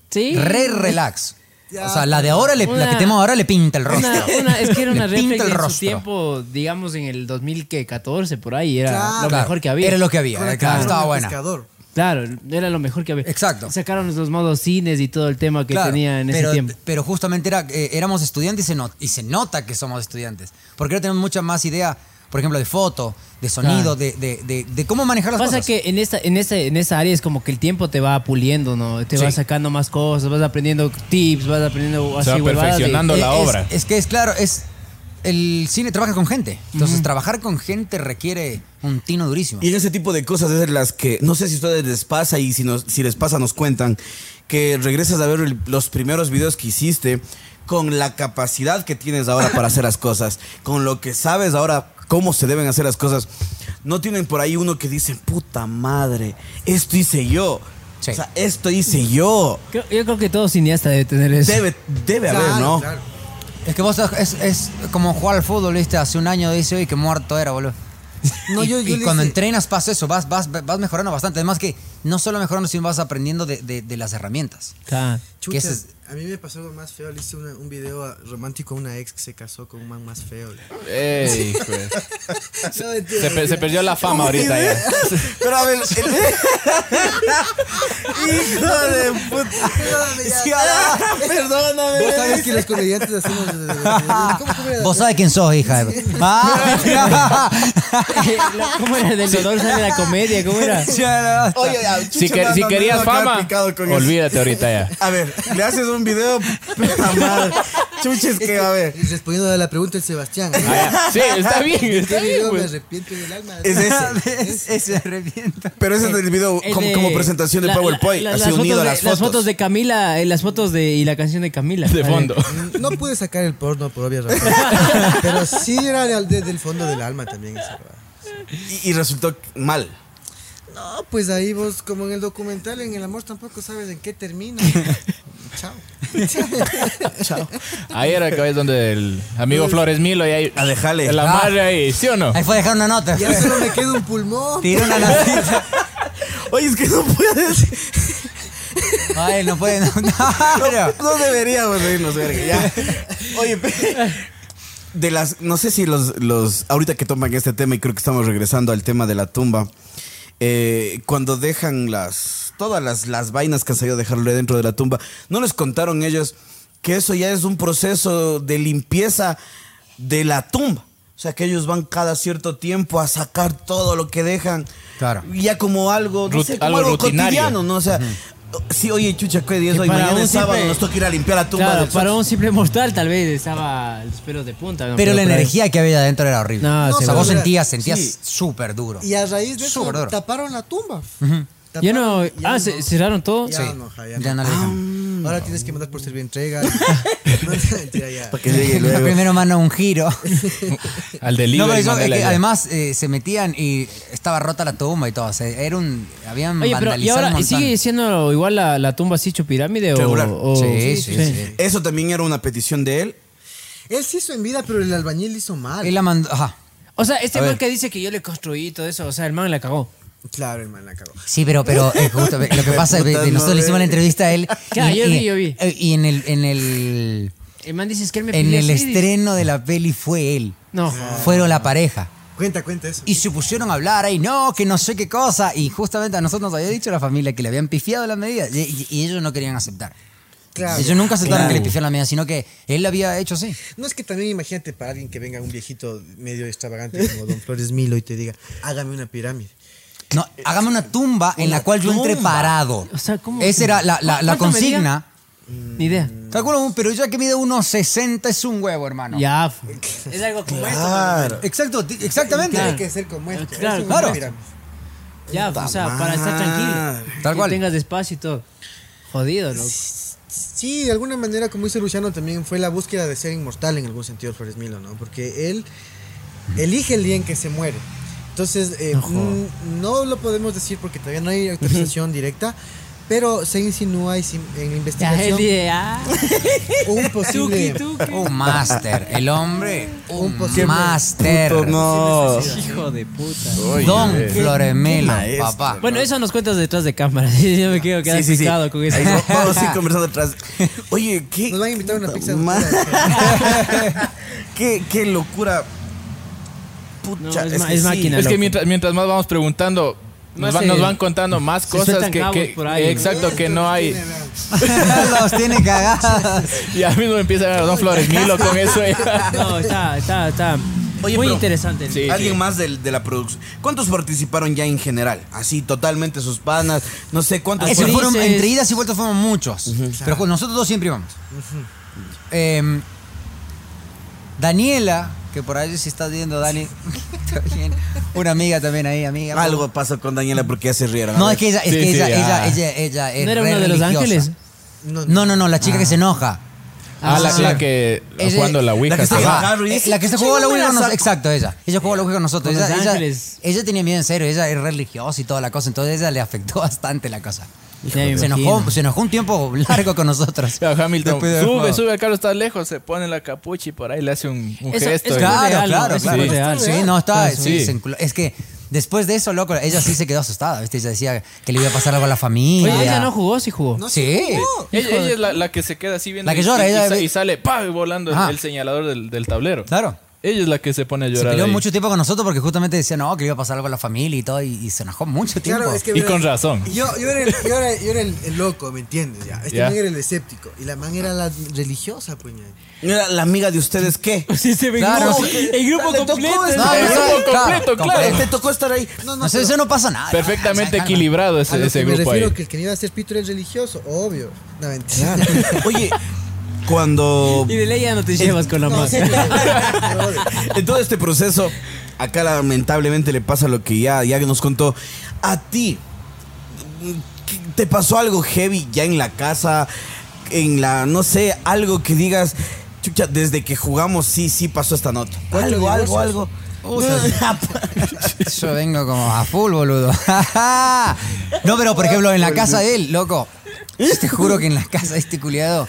Sí. re relax. Ya, o sea, la de ahora, le- la que tenemos ahora le pinta el rostro. Una, una- es que era una el en su tiempo, digamos en el 2014, por ahí, era Claro. lo Claro, mejor que había. Era lo que había. Cámara estaba buena. pescador. Claro, era lo mejor que había. Exacto. Sacaron los modos cines y todo el tema que Claro, tenía en pero, ese tiempo. Pero justamente era, eh, éramos estudiantes y se, not- y se nota que somos estudiantes. Porque ahora tenemos mucha más idea, por ejemplo, de foto, de sonido, Claro. de, de- de- de cómo manejar las Pasa cosas. que en esta, en ese, en esa área es como que el tiempo te va puliendo, ¿no? Te Sí. va sacando más cosas, vas aprendiendo tips, vas aprendiendo así va huevadas de- perfeccionando. la es- obra. Es, que es claro, es el cine trabaja con gente. Entonces, trabajar con gente requiere un tino durísimo. Y en ese tipo de cosas es de las que no sé si a ustedes les pasa y si, nos, si les pasa nos cuentan que regresas a ver el- los primeros videos que hiciste con la capacidad que tienes ahora para hacer las cosas, con lo que sabes ahora cómo se deben hacer las cosas. No tienen por ahí uno que dice, puta madre, esto hice yo. Sí. O sea, esto hice yo. Creo- yo creo que todo cineasta debe tener eso. Debe, debe haber, ¿no? claro. Es que vos es, es como jugar al fútbol, ¿viste? Hace un año dice, oye, que muerto era, boludo. No, y yo- yo y le cuando hice- entrenas pasa eso, vas, vas, vas mejorando bastante. Además que no solo mejorando, sino vas aprendiendo de, de- de las herramientas. Claro. Ese es- a mí me pasó algo más feo. Le hice una- un video a- romántico a una ex que se casó con un man más feo. Ey, hijo de- No, mentira, se, perdió la fama ahorita ya. Pero a ver, hijo de puta. Perdóname, perdóname. Vos sabes que los comediantes hacemos. ¿Cómo, cómo? Vos sabés quién sos, hija. Ah, ¿Cómo era? Del dolor sale la comedia, ¿cómo era? Oye, Ya, Si, chucha, que- no, si no, querías no, no, fama, eso. olvídate ahorita ya. A ver, le haces un video, puta madre. Chuches que, a ver. Y respondiendo a la pregunta del Sebastián. Ah. Sí, está bien, está Este bien. video me pues. arrepiento del alma. Es ese. Ese se arrepienta. Pero ese es el video El como, de- como presentación de la- PowerPoint, la- la- así las unido a fotos de- las fotos. Las fotos de Camila, eh, las fotos de y la canción de Camila. De ver. fondo. No pude sacar el porno por obvias razones. pero sí era de- de- del fondo del alma también esa. Y, y resultó mal. No, pues ahí vos, como en el documental, en el amor tampoco sabes en qué termina. Chao. Chao. Ahí era que es donde el amigo Flores Milo y ahí. A dejarle. La Ah. madre ahí, ¿sí o no? Ahí fue a dejar una nota. Ya solo me queda un pulmón. Tiró una notita. Oye, es que no puedes. Ay, no puede. No, no, No deberíamos reírnos, verga. Ya. Oye, de las. No sé si los, los. Ahorita que toman este tema, y creo que estamos regresando al tema de la tumba. Eh, cuando dejan las. Todas las, las vainas que han salido a dejarle dentro de la tumba. ¿No les contaron ellos que eso ya es un proceso de limpieza de la tumba? O sea, que ellos van cada cierto tiempo a sacar todo lo que dejan. Claro. Ya como algo, no Rut- sé, como algo algo, cotidiano, ¿no? O sea, sí, oye, chucha, ¿qué día es Que hoy? Mañana es sábado, simple- nos toca ir a limpiar la tumba. Claro, del para un simple mortal tal vez estaba los pelos de punta. ¿no? Pero la energía que había adentro era horrible. No, o sea, no, vos era- sentías, sentías sí. súper duro. Y a raíz de eso taparon la tumba. Ya no. Taparon- ya Ah, ¿se- cerraron todo. Ya Sí. no, ya Ya no. no le dejan. Ahora tienes que mandar por servir entrega. no, mentira, ya. Para que llegue luego. Primero manda un giro. Al No, delivery. pero eso, es mandale que allá. además eh, se metían y estaba rota la tumba y todo. O sea, era un. Habían Oye, pero ¿y vandalizado ahora montón. sigue siendo igual la, la tumba así hecho pirámide o, Regular. o- Sí, sí, sí. Eso también era una petición de él. Él sí hizo en vida, pero el albañil hizo mal. Él la mandó. Ajá. O sea, este A man ver. que dice que yo le construí todo eso, o sea, el man la cagó. Claro, el man la cagó. Sí, pero, pero eh, justo, lo que pasa es que nosotros no, le hicimos la entrevista a él. Claro, y, yo vi, yo vi. eh, Y en el, en el, El man dice que él me en el así, estreno de la peli fue él. No. Fueron la pareja. Cuenta, cuenta eso. Y se pusieron a hablar ahí, no, que no sé qué cosa. Y justamente a nosotros nos había dicho la familia que le habían pifiado las medidas. Y, y- y ellos no querían aceptar. Claro. Ellos nunca aceptaron Claro. que le pifiaron las medidas, sino que él lo había hecho así. No es que también imagínate para alguien que venga un viejito medio extravagante como Don Flores Milo y te diga, hágame una pirámide. No, hágame una tumba en la cual yo entre tumba. parado. O sea, ¿cómo? Esa era la, la- la consigna. Ni idea. Calculo, pero ya que mide unos 60 es un huevo, hermano. Ya. Es algo como Claro. Exacto, ti- exactamente. Tiene que ser como esto. Claro, es una claro. pirámide. Ya, o sea, para estar tranquilo. Tal Que cual. tengas espacio y todo. Jodido, loco. Sí, de alguna manera, como dice Luciano, también fue la búsqueda de ser inmortal en algún sentido Flores Milo, ¿no? Porque él elige el día en que se muere. Entonces, eh, mm, no lo podemos decir porque todavía no hay autorización directa, pero se insinúa y en la investigación ah, un posible... tuki. Un máster. El hombre, un posible máster. No. Hijo de puta. Don Qué Floremelo, papá. Bueno, eso nos cuentas detrás de cámara. Yo me quiero quedar Sí, sí, sí. con eso. Vamos a ir conversando atrás. Oye, qué. Nos van a invitar a una pizza. Qué, qué locura. No, Pucha, es que es sí. máquina. Es que mientras, mientras más vamos preguntando, nos, No van, sé. nos van contando más cosas que, que- por ahí, ¿no? exacto que no hay. Los tiene cagadas. Ya mismo empieza a ver a Don Flores Milo con eso. No, está, está, está Oye, muy interesante. Sí. Alguien más de, la producción. ¿Cuántos participaron ya en general? Así, totalmente sus panas. No sé cuántos Así Eso fueron. fueron, dices- entre idas y vueltas fueron muchos. Pero nosotros dos siempre íbamos. Em, Daniela, que por ahí si estás viendo, Dani. Una amiga también ahí, amiga. Algo pasó con Daniela porque ya se rieron. No, es que ella, es Sí, que sí, ella, ella, ella, ella es ¿No era uno de los ángeles? No, no, no, la chica que se enoja. Ah, la, sí. la que jugando la Ouija. la que se está-. Ajá, eh, la que se jugó a la Ouija con nosotros. Exacto, ella. Ella jugó a la Ouija con nosotros. Con Ella, los ella- ella tenía miedo en serio, ella es religiosa y toda la cosa. Entonces ella le afectó bastante la cosa. Se enojó, se enojó un tiempo largo con nosotros. Pero Hamilton sube, sube al carro, está lejos, se pone la capucha y por ahí le hace un, un Eso- gesto. es claro. Claro, claro, claro. real. Sí, no, está. Sí. se es que después de eso, loco, ella sí se quedó asustada, ¿viste? Ella decía que le iba a pasar algo a la familia. Oye, ella no jugó, sí jugó. No, Sí. Ella, ella es la, la que se queda así viendo La que y- llora, y, ella- y sa- y sale ¡pam! volando el- Ajá. el, señalador del, del tablero. Claro. Ella es la que se pone a Se llorar. peleó ahí. mucho tiempo con nosotros porque justamente decía, no, que iba a pasar algo a la familia y todo, y, y se enojó mucho tiempo. Claro, es que Y verás, con razón. Yo, yo era, el, yo era, yo era el, el loco, ¿me entiendes? Ya. Este Ya. man era el escéptico. Y la man era la religiosa, pues. Mira, la amiga de ustedes, ¿qué? Sí, se ve Claro, grupo- sí. el grupo completo. estar- No, El no, grupo claro, completo, claro. completo. Te tocó estar ahí. No, No sé, eso no pasa nada. Perfectamente equilibrado A ese, lo ese que me grupo refiero ahí. que el que me iba a ser pito era el religioso, obvio. No, mentira. Oye, cuando Y de ley ya no te llevas con la No, sí, no, en todo este proceso, acá lamentablemente le pasa lo que ya, ya nos contó. A ti, ¿qué- ¿te pasó algo heavy ya en la casa? En la, no sé, algo que digas, chucha, desde que jugamos, sí, sí pasó esta nota. ¿Cuatro Algo, algo, algo. Yo vengo como a full, boludo. no, pero por ejemplo, en la casa de él, loco. Te juro que en la casa de este culiado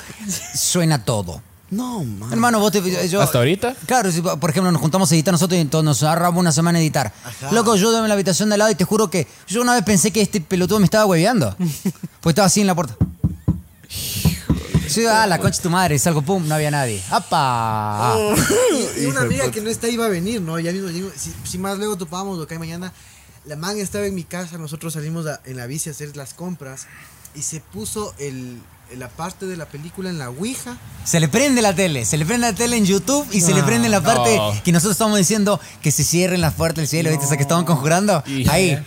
suena todo. No, man. Hermano, vos te. Yo, ¿Hasta ahorita? Claro, si, por ejemplo, nos juntamos a editar nosotros y entonces nos agarramos una semana a editar. Loco, yo en la habitación de al lado y te juro que yo una vez pensé que este pelotudo me estaba hueveando. pues estaba así en la puerta. Sí, ah, la concha de tu madre, salgo, pum, no había nadie. ¡Apa! Y, y una amiga que no está iba a venir, ¿no? Ya mismo digo, si, si más luego topamos lo que hay mañana, la man estaba en mi casa, nosotros salimos a- en la bici a hacer las compras y se puso el, la parte de la película en la Ouija. Se le prende la tele, se le prende la tele en YouTube y se le prende la parte No. que nosotros estamos diciendo que se cierren las puertas del cielo, ¿viste? Esa que estaban conjurando. Ahí.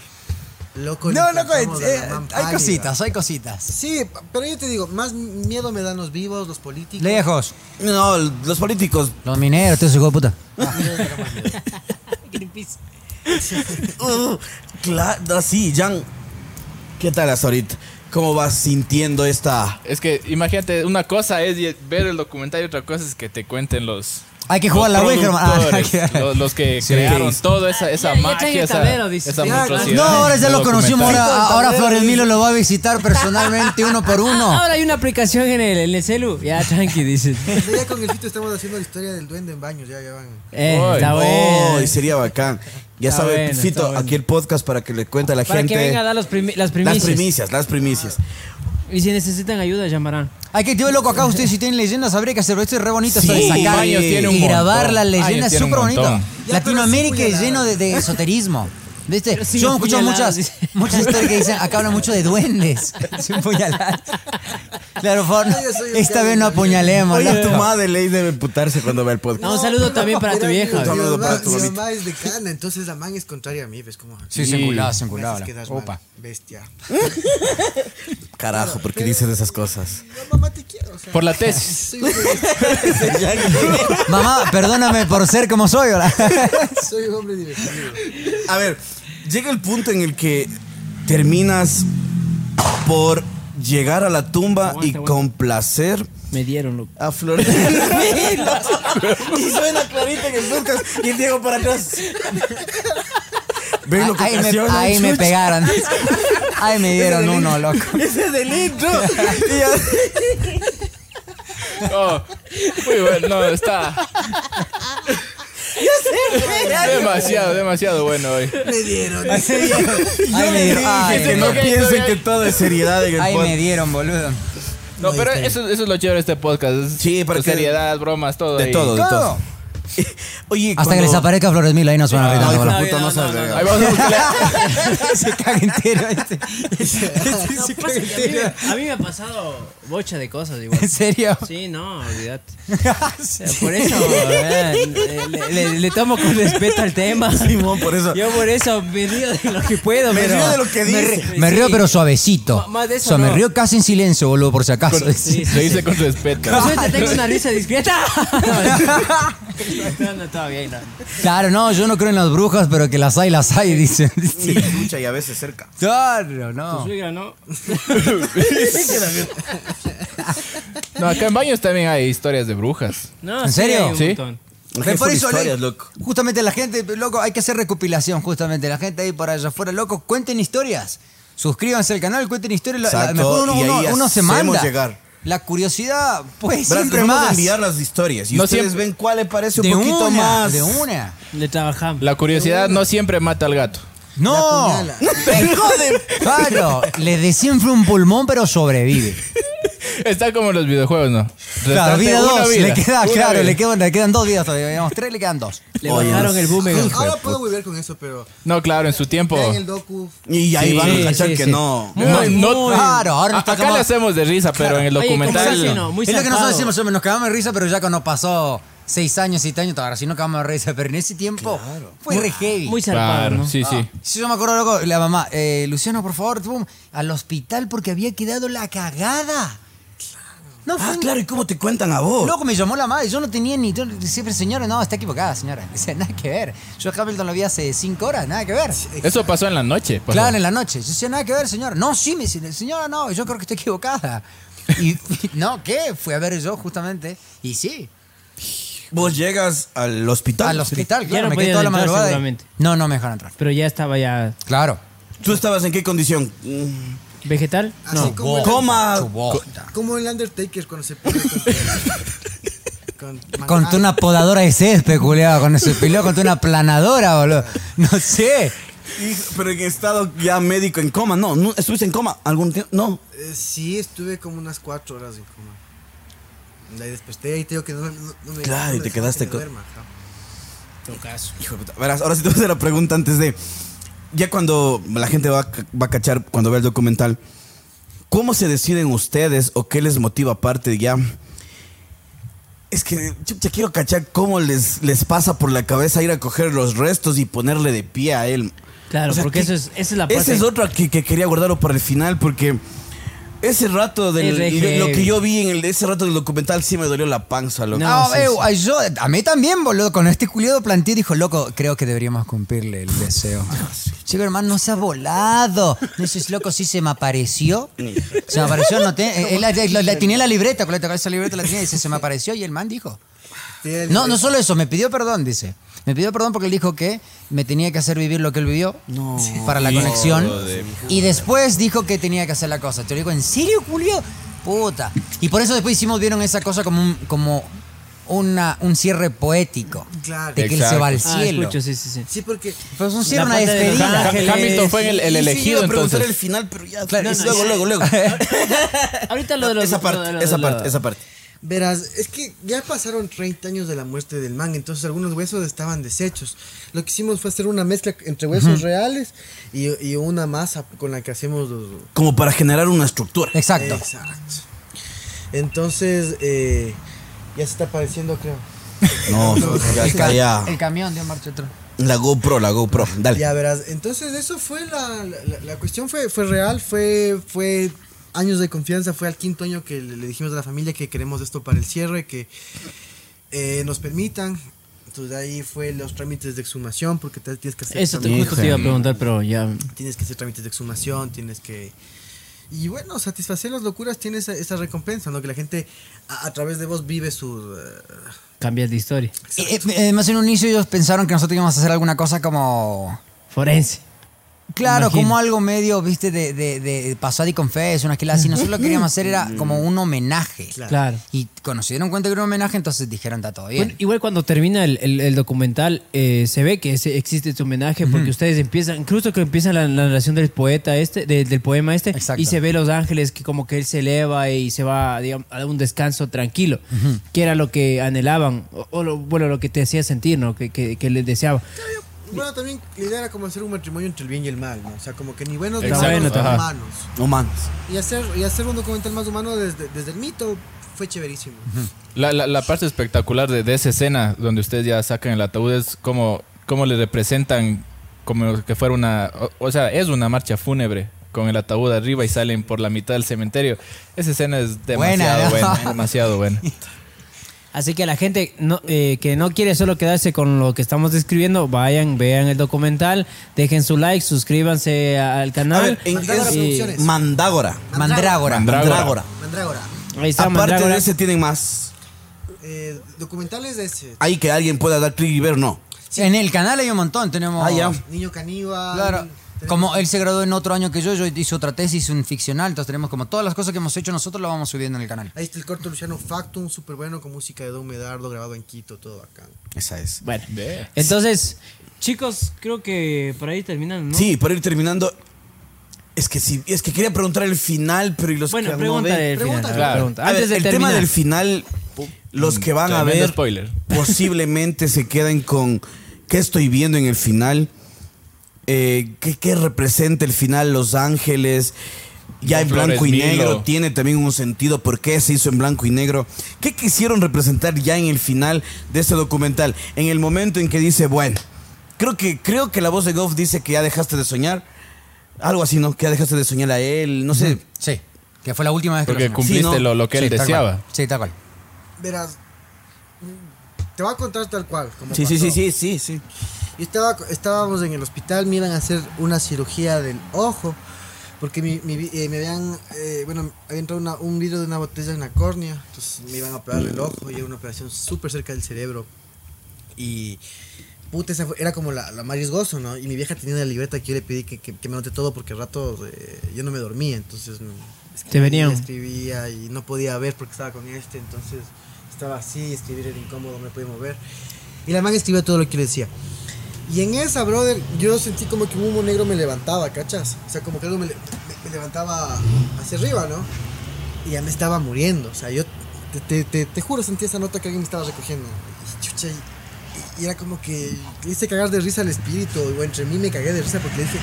Loco, No, loco, eh, man hay cositas, hay cositas. Sí, pero yo te digo, más miedo me dan los vivos, los políticos. Lejos. No, los políticos. Los mineros, todo ese hijo de puta. Uh, claro, sí, Jan. ¿Qué tal hasta ahorita? ¿Cómo vas sintiendo esta... Es que imagínate, una cosa es ver el documental y otra cosa es que te cuenten los. Hay que jugar los la Ouija, hermano. Ah, los, los que Sí. crearon toda esa, esa Ya- ya magia, el esa, tablero, dice. esa Ya, No, ahora ya lo conocimos. Ahora, ahora Flores. Milo lo va a visitar personalmente uno por uno. Ahora hay una aplicación en el, en el celu. Ya, tranqui, dices. Ya con el Fito estamos haciendo la historia del duende en baños, ya, ya van. Eh, está Oh, bueno. y sería bacán. Ya Está sabe, bueno, está Fito, bueno. aquí el podcast para que le cuente a la Para gente... que venga a dar los primi- las las primicias. primicias, las primicias. Y si necesitan ayuda, llamarán. Hay que activar loco acá. Ustedes si tienen leyendas, habría que hacerlo. Esto es re bonito. esto de Sí, sacar Baños tiene un y grabar Baños leyendas. Es tiene un súper bonito. montón. Ya, Latinoamérica sí, es lleno de, de esoterismo. ¿Viste? Yo he escuchado muchas, muchas historias que dicen, acá hablan mucho de duendes. Sin apuñaladas. Claro, por favor, Yo soy un esta vez no apuñalemos. Oye, tu madre ley debe putarse cuando ve el podcast. No, un saludo también para tu vieja. Mi saludo para tu mi mamá es de cana, entonces la man es contraria a mí, ¿ves cómo? Sí, se enculaba, se enculaba. Opa. bestia. Carajo, ¿por qué dices esas cosas? No, mamá, te quiero, o sea. Por la tesis. Soy un, Mamá, perdóname por ser como soy. ¿verdad? soy un hombre divertido. A ver, llega el punto en el que terminas por llegar a la tumba y aguanta. complacer Me dieron, loco. a Flores. y suena clarito en el podcast y el Diego para atrás. ¿Ven lo que Ahí me, ahí me pegaron. Ahí me dieron uno, loco. Ese es delito. Ya- Oh, muy bueno, no, está. Demasiado, demasiado bueno hoy. Me dieron. Ahí me dieron. Ay, que no piensen que todo es seriedad en el podcast. me dieron, boludo. No, pero eso, eso es lo chévere de este podcast. es Sí, para que- seriedad, bromas, todo. De ahí. todo, de Todo. Oye, Hasta que cuando- les aparezca Flores Mil, ahí nos van a reír. No, No, puta, no. Ahí vamos a buscar. Se caga entero este. No, pasa que a, mí, me- a mí me ha pasado bocha de cosas igual. ¿En serio? Sí, no, olvídate. Sea, Por eso eh, le, le- le tomo con respeto al tema. Simón, por eso. Yo por eso me río de lo que puedo. Me pero- río de lo que dice. me río, Sí. pero suavecito. Ma- más de eso o sea, me río casi en silencio, boludo, por si acaso. Sí, sí, Lo hice con respeto. Por suerte tengo una risa discreta. No, no. Claro, no, yo no creo en las brujas, pero que las hay, las hay, dice. Ni escucha y a veces cerca. Claro, Tu no. suegra, ¿no? No, acá en Baños también hay historias de brujas. No, ¿En sí, serio? hay un Sí. montón. Ve, por eso, historias, le- loco. justamente la gente, loco, hay que hacer recopilación, justamente. La gente ahí por allá afuera, loco, cuenten historias. Suscríbanse al canal, cuenten historias. Lo- a lo Exacto, mejor uno, y ahí uno- uno se hacemos manda. llegar. La curiosidad, pues Verás, siempre les vamos a más. enviar las historias y No ustedes siempre- ven cuál le parece un de poquito una, más. de una. Le trabajamos. La curiosidad no siempre mata al gato. No. apuñala. Claro, le desinfla un pulmón, pero sobrevive. Está como los videojuegos, ¿no? Claro, Restante vida una dos. vida. Le queda, Una claro, vida. le quedan, le quedan dos vidas todavía. Digamos, tres le quedan dos. Le Oye, bajaron el boomerang. Ahora, ahora puedo volver con eso, pero No, claro, en su tiempo. vean el docu. Y ahí Sí, van a cachar sí, que sí. no. Muy, No, muy- Claro, ahora está acá como- le hacemos de risa, pero en el Oye, ¿cómo documental. se hace, no? Muy es lo que nosotros zarpado. decimos, hombre, nos cagamos de risa, pero ya cuando pasó seis años, siete años, ahora sí nos cagamos de risa. Pero en ese tiempo fue re heavy. Muy zarpado, Claro, ¿no? sí, sí. Sí, yo me acuerdo luego, la mamá, eh, Luciano, por favor, pum, al hospital porque había quedado la cagada. No fue Ah, claro, ¿y cómo te cuentan a vos? Loco, me llamó la madre, yo no tenía ni... yo siempre, señora, no, está equivocada, señora. Dice, nada que ver. Yo a Hamilton lo vi hace cinco horas, nada que ver. Eso pasó en la noche. pasó. Claro, en la noche. Yo decía, nada que ver, señora. No, sí, me dice, señora, no, yo creo que estoy equivocada. Y, y- no, ¿qué? Fui a ver yo justamente. Y sí, Vos llegas al hospital. al hospital, claro, no me quedé podían toda la entrar, madrugada. y- seguramente. No, no me dejaron entrar. Pero ya estaba ya Claro. ¿Tú estabas en qué condición? Mm, vegetal. Así No. como, el, Coma. Tu como el Undertaker cuando se peleó con, con, Contra una podadora de césped, culiado, cuando se peleó contra una planadora, boludo. No sé. Hijo, Pero en estado ya médico en coma, no, no estuviste en coma algún tiempo, no. Eh, sí, estuve como unas cuatro horas en coma. Ahí desperté y te digo que no, no- no me Claro, no y te quedaste que con- ajá. Hijo de puta. Verás, ahora sí te voy a hacer la pregunta antes de. Ya cuando la gente va, va a cachar, cuando ve el documental, ¿cómo se deciden ustedes o qué les motiva aparte de ya? Es que chucha, quiero cachar cómo les, les pasa por la cabeza ir a coger los restos y ponerle de pie a él. Claro, O sea, porque que- eso es, esa es la parte. Esa es otra que, que quería guardarlo para el final porque ese rato del lo que yo vi en el, ese rato del documental sí me dolió la panza, loco. No, Ah, sí, eh, sí. ay, yo, a mí también, boludo. Con este culiado planteé dijo, loco, creo que deberíamos cumplirle el deseo. Chico, hermano, no se ha volado. No dices, loco, sí se me apareció. Se me apareció, no te, él, él- él- él- tenía la libreta, con esa libreta la tenía y dice, se me apareció y el man dijo. No, no solo eso, me pidió perdón, dice. Me pidió perdón porque él dijo que me tenía que hacer vivir lo que él vivió para la conexión. Y después dijo que tenía que hacer la cosa. Te lo digo, ¿en serio, Julio? Puta. Y por eso después hicimos, vieron esa cosa como un, como una, un cierre poético. Claro. De que él se va al Ah, cielo. escucho, sí, sí, sí. Sí, porque Pues un cierre, una de despedida. ángeles. Hamilton fue el, el Sí, sí, elegido iba a preguntar entonces. el final, pero ya. Claro, luego, no, no, luego, luego. Ahorita lo de los. esa parte, de lo- esa parte, esa parte. Verás, es que ya pasaron 30 años de la muerte del man, entonces algunos huesos estaban deshechos. Lo que hicimos fue hacer una mezcla entre huesos reales y, y una masa con la que hacemos los... Como para generar una estructura. Exacto. Exacto. Entonces, eh, ya se está apareciendo, creo. No, ya está ya. el camión un marcha otro. La GoPro, la GoPro. Dale. Ya verás, entonces eso fue la, la, la cuestión fue, fue real, fue, fue años de confianza, fue al quinto año que le, le dijimos a la familia que queremos esto para el cierre, que eh, nos permitan. Entonces de ahí fue los trámites de exhumación, porque te- tienes que hacer Eso te, trámites- justo te iba a preguntar, pero ya. tienes que hacer trámites de exhumación, tienes que... Y bueno, satisfacer las locuras tiene esa, esa recompensa, ¿no? Que la gente a, a través de vos vive su... eh, Cambias de historia. Eh, eh, Además, en un inicio ellos pensaron que nosotros íbamos a hacer alguna cosa como... Forense. Claro, Imagino. como algo medio, viste, de, de, de pasado y confes, una esquila así. Nosotros lo que queríamos hacer era como un homenaje. Claro. Claro. Y cuando se dieron cuenta que era un homenaje, entonces dijeron, está todo bien. Bueno, igual cuando termina el, el- el documental, eh, se ve que ese- existe este homenaje porque ustedes empiezan, incluso que empieza la, la narración del poeta este, de- del poema este, Exacto. y se ve los ángeles que como que él se eleva y se va digamos, a un descanso tranquilo, que era lo que anhelaban, o, o lo, bueno, lo que te hacía sentir, ¿no? Que, que, que les deseaba. Bueno, también la idea era como hacer un matrimonio entre el bien y el mal, ¿no? O sea, como que ni buenos ni malos, humanos. No mames. Y hacer, y hacer un documental más humano desde, desde el mito fue chéverísimo. La, la, la parte espectacular de, de esa escena donde ustedes ya sacan el ataúd es como, como le representan como que fuera una... O, o sea, es una marcha fúnebre con el ataúd arriba y salen por la mitad del cementerio. Esa escena es demasiado buena, demasiado buena. Así que a la gente no, eh, que no quiere solo quedarse con lo que estamos describiendo, vayan, vean el documental, dejen su like, suscríbanse al A canal. ver, en Mandrágora es- Producciones. Mandrágora. Mandrágora. Mandrágora. Mandrágora. Ahí está Aparte Mandrágora. de ese tienen más. Eh, documentales de ese. Ahí que alguien pueda dar clic y ver, no. En el canal hay un montón, tenemos... Ah, ya. Niño caníbal. Claro. Como él se graduó en otro año que yo, yo hice otra tesis, un ficcional, entonces tenemos como todas las cosas que hemos hecho nosotros lo vamos subiendo en el canal. Ahí está el corto Luciano Factum, súper bueno, con música de Don Medardo, grabado en Quito, todo bacán. Esa es. Bueno, entonces, chicos, creo que por ahí terminan, ¿no? Sí, para ir terminando. Es que sí, es que quería preguntar el final, pero y los Bueno, que no pregúntale ven? el final. Pregunta, claro. pregunta. A ver, Antes de el terminar. tema del final, los que van a ver spoiler. posiblemente se queden con qué estoy viendo en el final, eh, qué, qué representa el final Los Ángeles, ya en blanco y negro, Milo. tiene también un sentido por qué se hizo en blanco y negro, qué quisieron representar ya en el final de este documental, en el momento en que dice, bueno, creo que, creo que la voz de Goff dice que ya dejaste de soñar, algo así, ¿no? Que ya dejaste de soñar a él, no sé. Sí, que fue la última vez que Porque lo cumpliste Sí, ¿no? lo, lo que Sí, él deseaba. cual. Sí, tal cual. Verás, te voy a contar tal cual. Como Sí, sí, sí, sí, sí, sí. Yo estaba, estábamos en el hospital, me iban a hacer una cirugía del ojo, porque mi, mi eh, me habían, eh, bueno, había entrado una- un vidrio de una botella en la córnea, entonces me iban a operar el ojo, y era una operación súper cerca del cerebro. Y, puta, esa fue- era como la, la más riesgoso, ¿no? Y mi vieja tenía una libreta que yo le pedí que, que, que me anote todo, porque al rato eh, yo no me dormía, entonces... Te venían. Escribía y no podía ver porque estaba con este, entonces estaba así, escribir era incómodo, no me podía mover. Y la man escribía todo lo que le decía. Y en esa, brother, yo sentí como que un humo negro me levantaba, ¿cachas? O sea, como que algo me, le- me- me levantaba hacia arriba, ¿no? Y ya me estaba muriendo. O sea, yo te, te, te, te juro, sentí esa nota que alguien me estaba recogiendo. Y, chucha, y, y era como que le hice cagar de risa al espíritu. O entre mí me cagué de risa porque le dije,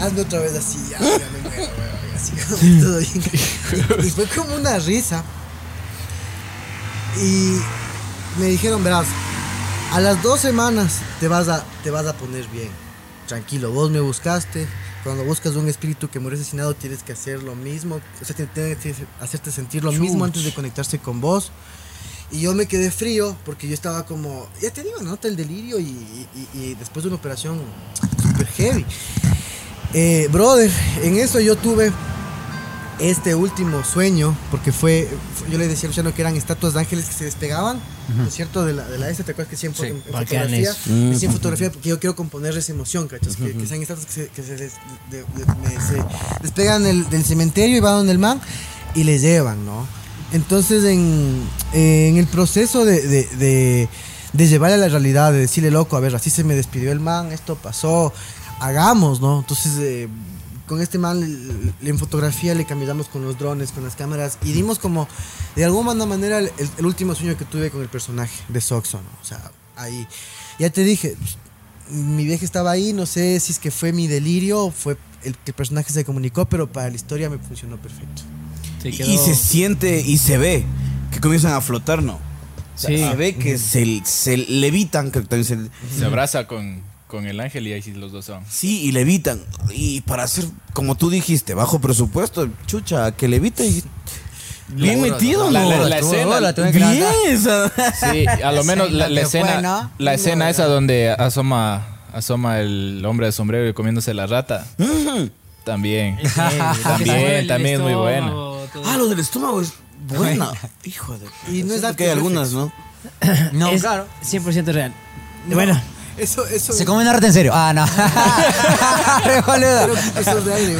hazme otra vez así, ya, ya me muero, weón, así como todo bien. Y, y fue como una risa. Y me dijeron, verás, a las dos semanas te vas a, te vas a poner bien. Tranquilo, vos me buscaste. Cuando buscas un espíritu que murió asesinado, tienes que hacer lo mismo. O sea, tienes que hacerte sentir lo mismo antes de conectarse con vos. Y yo me quedé frío porque yo estaba como, ya te digo, nota el delirio y, y- y- y después de una operación super heavy. Eh, brother, en eso yo tuve este último sueño, porque fue, yo le decía a Luciano que eran estatuas de ángeles que se despegaban, ¿no es cierto? De la, de la S, ¿te acuerdas que siempre en, en bacanes. fotografía? Decía en fotografía porque yo quiero componer esa emoción, ¿cachas? Que, que sean estatuas que se, que se des- de- de- se despegan del, del cementerio y van donde el man y les llevan, ¿no? Entonces, en, en el proceso de, de, de, de llevar a la realidad, de decirle, loco, a ver, así se me despidió el man, esto pasó, hagamos, ¿no? Entonces, eh, con este man en fotografía le cambiamos con los drones, con las cámaras y dimos como, de alguna manera, el, el último sueño que tuve con el personaje de Soxo, ¿no? O sea, ahí. Ya te dije, mi vieja estaba ahí, no sé si es que fue mi delirio o fue el que el personaje se comunicó, pero para la historia me funcionó perfecto. Se Y- quedó- Y se siente y se ve que comienzan a flotar, ¿no? O sea, Sí. Se ve que se, se levitan, que también se- Se abraza con, con el ángel y ahí sí los dos son. sí, y levitan. Y para hacer, como tú dijiste, bajo presupuesto, chucha, que levite y... Bien metido, La- escena- la Bien, esa- Sí, a lo menos la, la que fue, escena, ¿no? la escena esa donde asoma, asoma el hombre de sombrero y comiéndose la rata. También. Sí, también, también es muy buena. Ah, lo del estómago es buena. Hijo de... Y no es que hay algunas, ¿no? No, es claro. 100% real. Bueno, Eso, eso. Se come una rata en serio. Ah, no. Eso es de aire,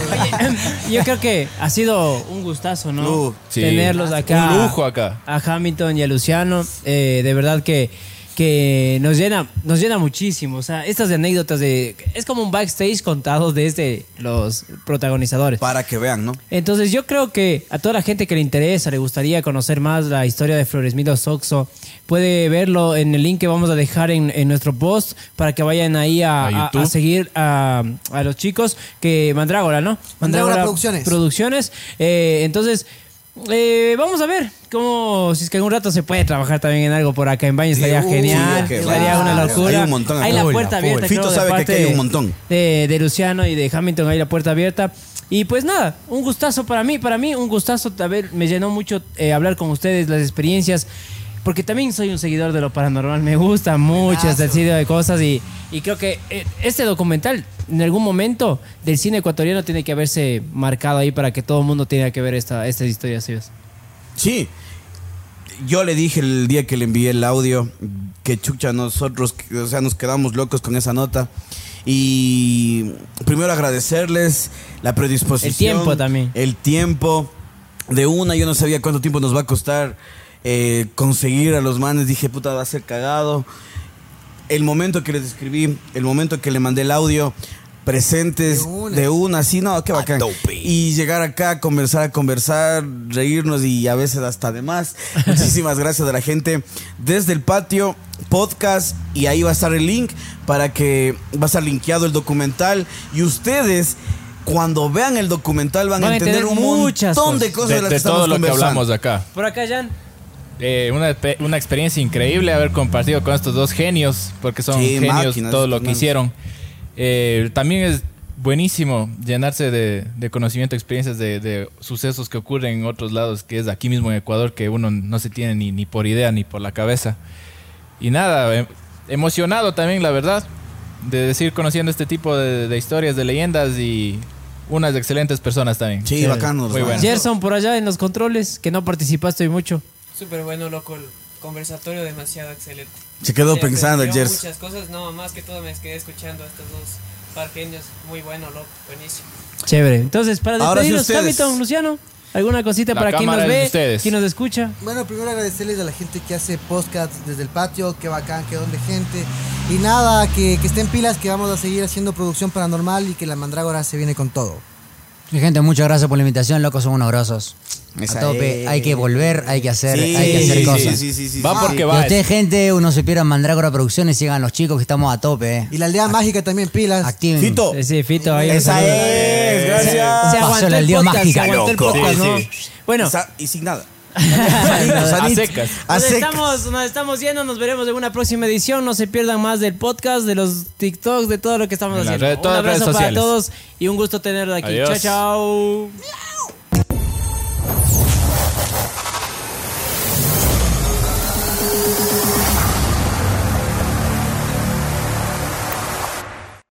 yo creo que ha sido un gustazo, ¿no? Uh, sí. Tenerlos acá. Un lujo acá. A Hamilton y a Luciano. Eh, de verdad que, que nos llena, nos llena muchísimo. O sea, estas anécdotas de. Es como un backstage contado desde los protagonizadores. Para que vean, ¿no? Entonces yo creo que a toda la gente que le interesa, le gustaría conocer más la historia de Floresmilo Soxo, puede verlo en el link que vamos a dejar en, en nuestro post para que vayan ahí a, A a- a seguir a, a los chicos que Mandrágora, ¿no? Mandrágora Producciones. Producciones. Eh, entonces... eh, vamos a ver cómo, si es que algún rato se puede trabajar también en algo por acá en Baño, estaría uy, genial, estaría va. una locura. Hay un montón Hay la puerta abierta. Fito creo, de sabe que aquí hay un montón. de, de Luciano y de Hamilton ahí la puerta abierta. Y pues nada, un gustazo para mí, para mí un gustazo, a ver, me llenó mucho eh, hablar con ustedes, las experiencias, porque también soy un seguidor de lo paranormal, me gusta mucho este tipo de cosas y, y creo que eh, este documental en algún momento del cine ecuatoriano tiene que haberse marcado ahí para que todo el mundo tenga que ver esta, estas historias suyas. Sí. Yo le dije el día que le envié el audio que chucha nosotros, o sea, nos quedamos locos con esa nota. Y primero agradecerles la predisposición. El tiempo también. El tiempo de una. Yo no sabía cuánto tiempo nos va a costar eh, conseguir a los manes. Dije, puta, va a ser cagado. El momento que les escribí, el momento que le mandé el audio, presentes De una. de una, así, no, qué bacán. Y llegar acá, conversar, a conversar, reírnos y a veces hasta de más. Muchísimas gracias a la gente desde el patio podcast y ahí va a estar el link para que va a estar linkeado el documental y ustedes cuando vean el documental van, Van a entender entender un muchas montón de cosas. De, de, las de que estamos todo lo que hablamos acá. Por acá, Jan. Eh, una, una experiencia increíble haber compartido con estos dos genios, porque son Sí, genios máquinas, todo lo que hicieron. Eh, también es buenísimo llenarse de, de conocimiento, experiencias de, de sucesos que ocurren en otros lados, que es aquí mismo en Ecuador, que uno no se tiene ni, ni por idea ni por la cabeza. Y nada, eh, emocionado también, la verdad, de decir conociendo este tipo de, de historias, de leyendas y unas excelentes personas también. Sí, bacano. Muy bueno. Gerson, por allá en los controles, que no participaste hoy mucho. Súper bueno, loco. El conversatorio demasiado excelente. Se quedó Sí, pensando Gers. Muchas cosas, no, más que todo me quedé escuchando a estos dos par genios. Muy bueno, loco. Buenísimo. Chévere. Entonces, para Ahora sí despedirnos, ustedes. Hamilton, Luciano, ¿alguna cosita La para quien nos ve, ustedes. quien nos escucha? Bueno, primero agradecerles a la gente que hace podcast desde el patio, qué bacán, qué don de gente. Y nada, que, que estén pilas, que vamos a seguir haciendo producción paranormal y que la mandrágora se viene con todo. Mi gente, muchas gracias por la invitación, locos, son unos grosos. Esa A tope, es. hay que volver, hay que hacer, Sí, hay que hacer sí, cosas. sí, sí, sí, Va sí. porque Y va. usted, gente, uno se pierda Mandrágora Producciones, sigan los chicos que estamos a tope, eh. Y la aldea mágica también, pilas. Activen. Fito. Sí, sí, Fito, ahí Esa es, gracias. Se Paso aguantó la el aldea podcast, mágica, se loco. Bueno, y sin nada a secas. Nos. Estamos, yendo, nos veremos en una próxima edición. No se pierdan más del podcast, de los TikToks, de todo lo que estamos haciendo. Red, un abrazo para todos y un gusto tenerlo aquí. Adiós. Chao, chao.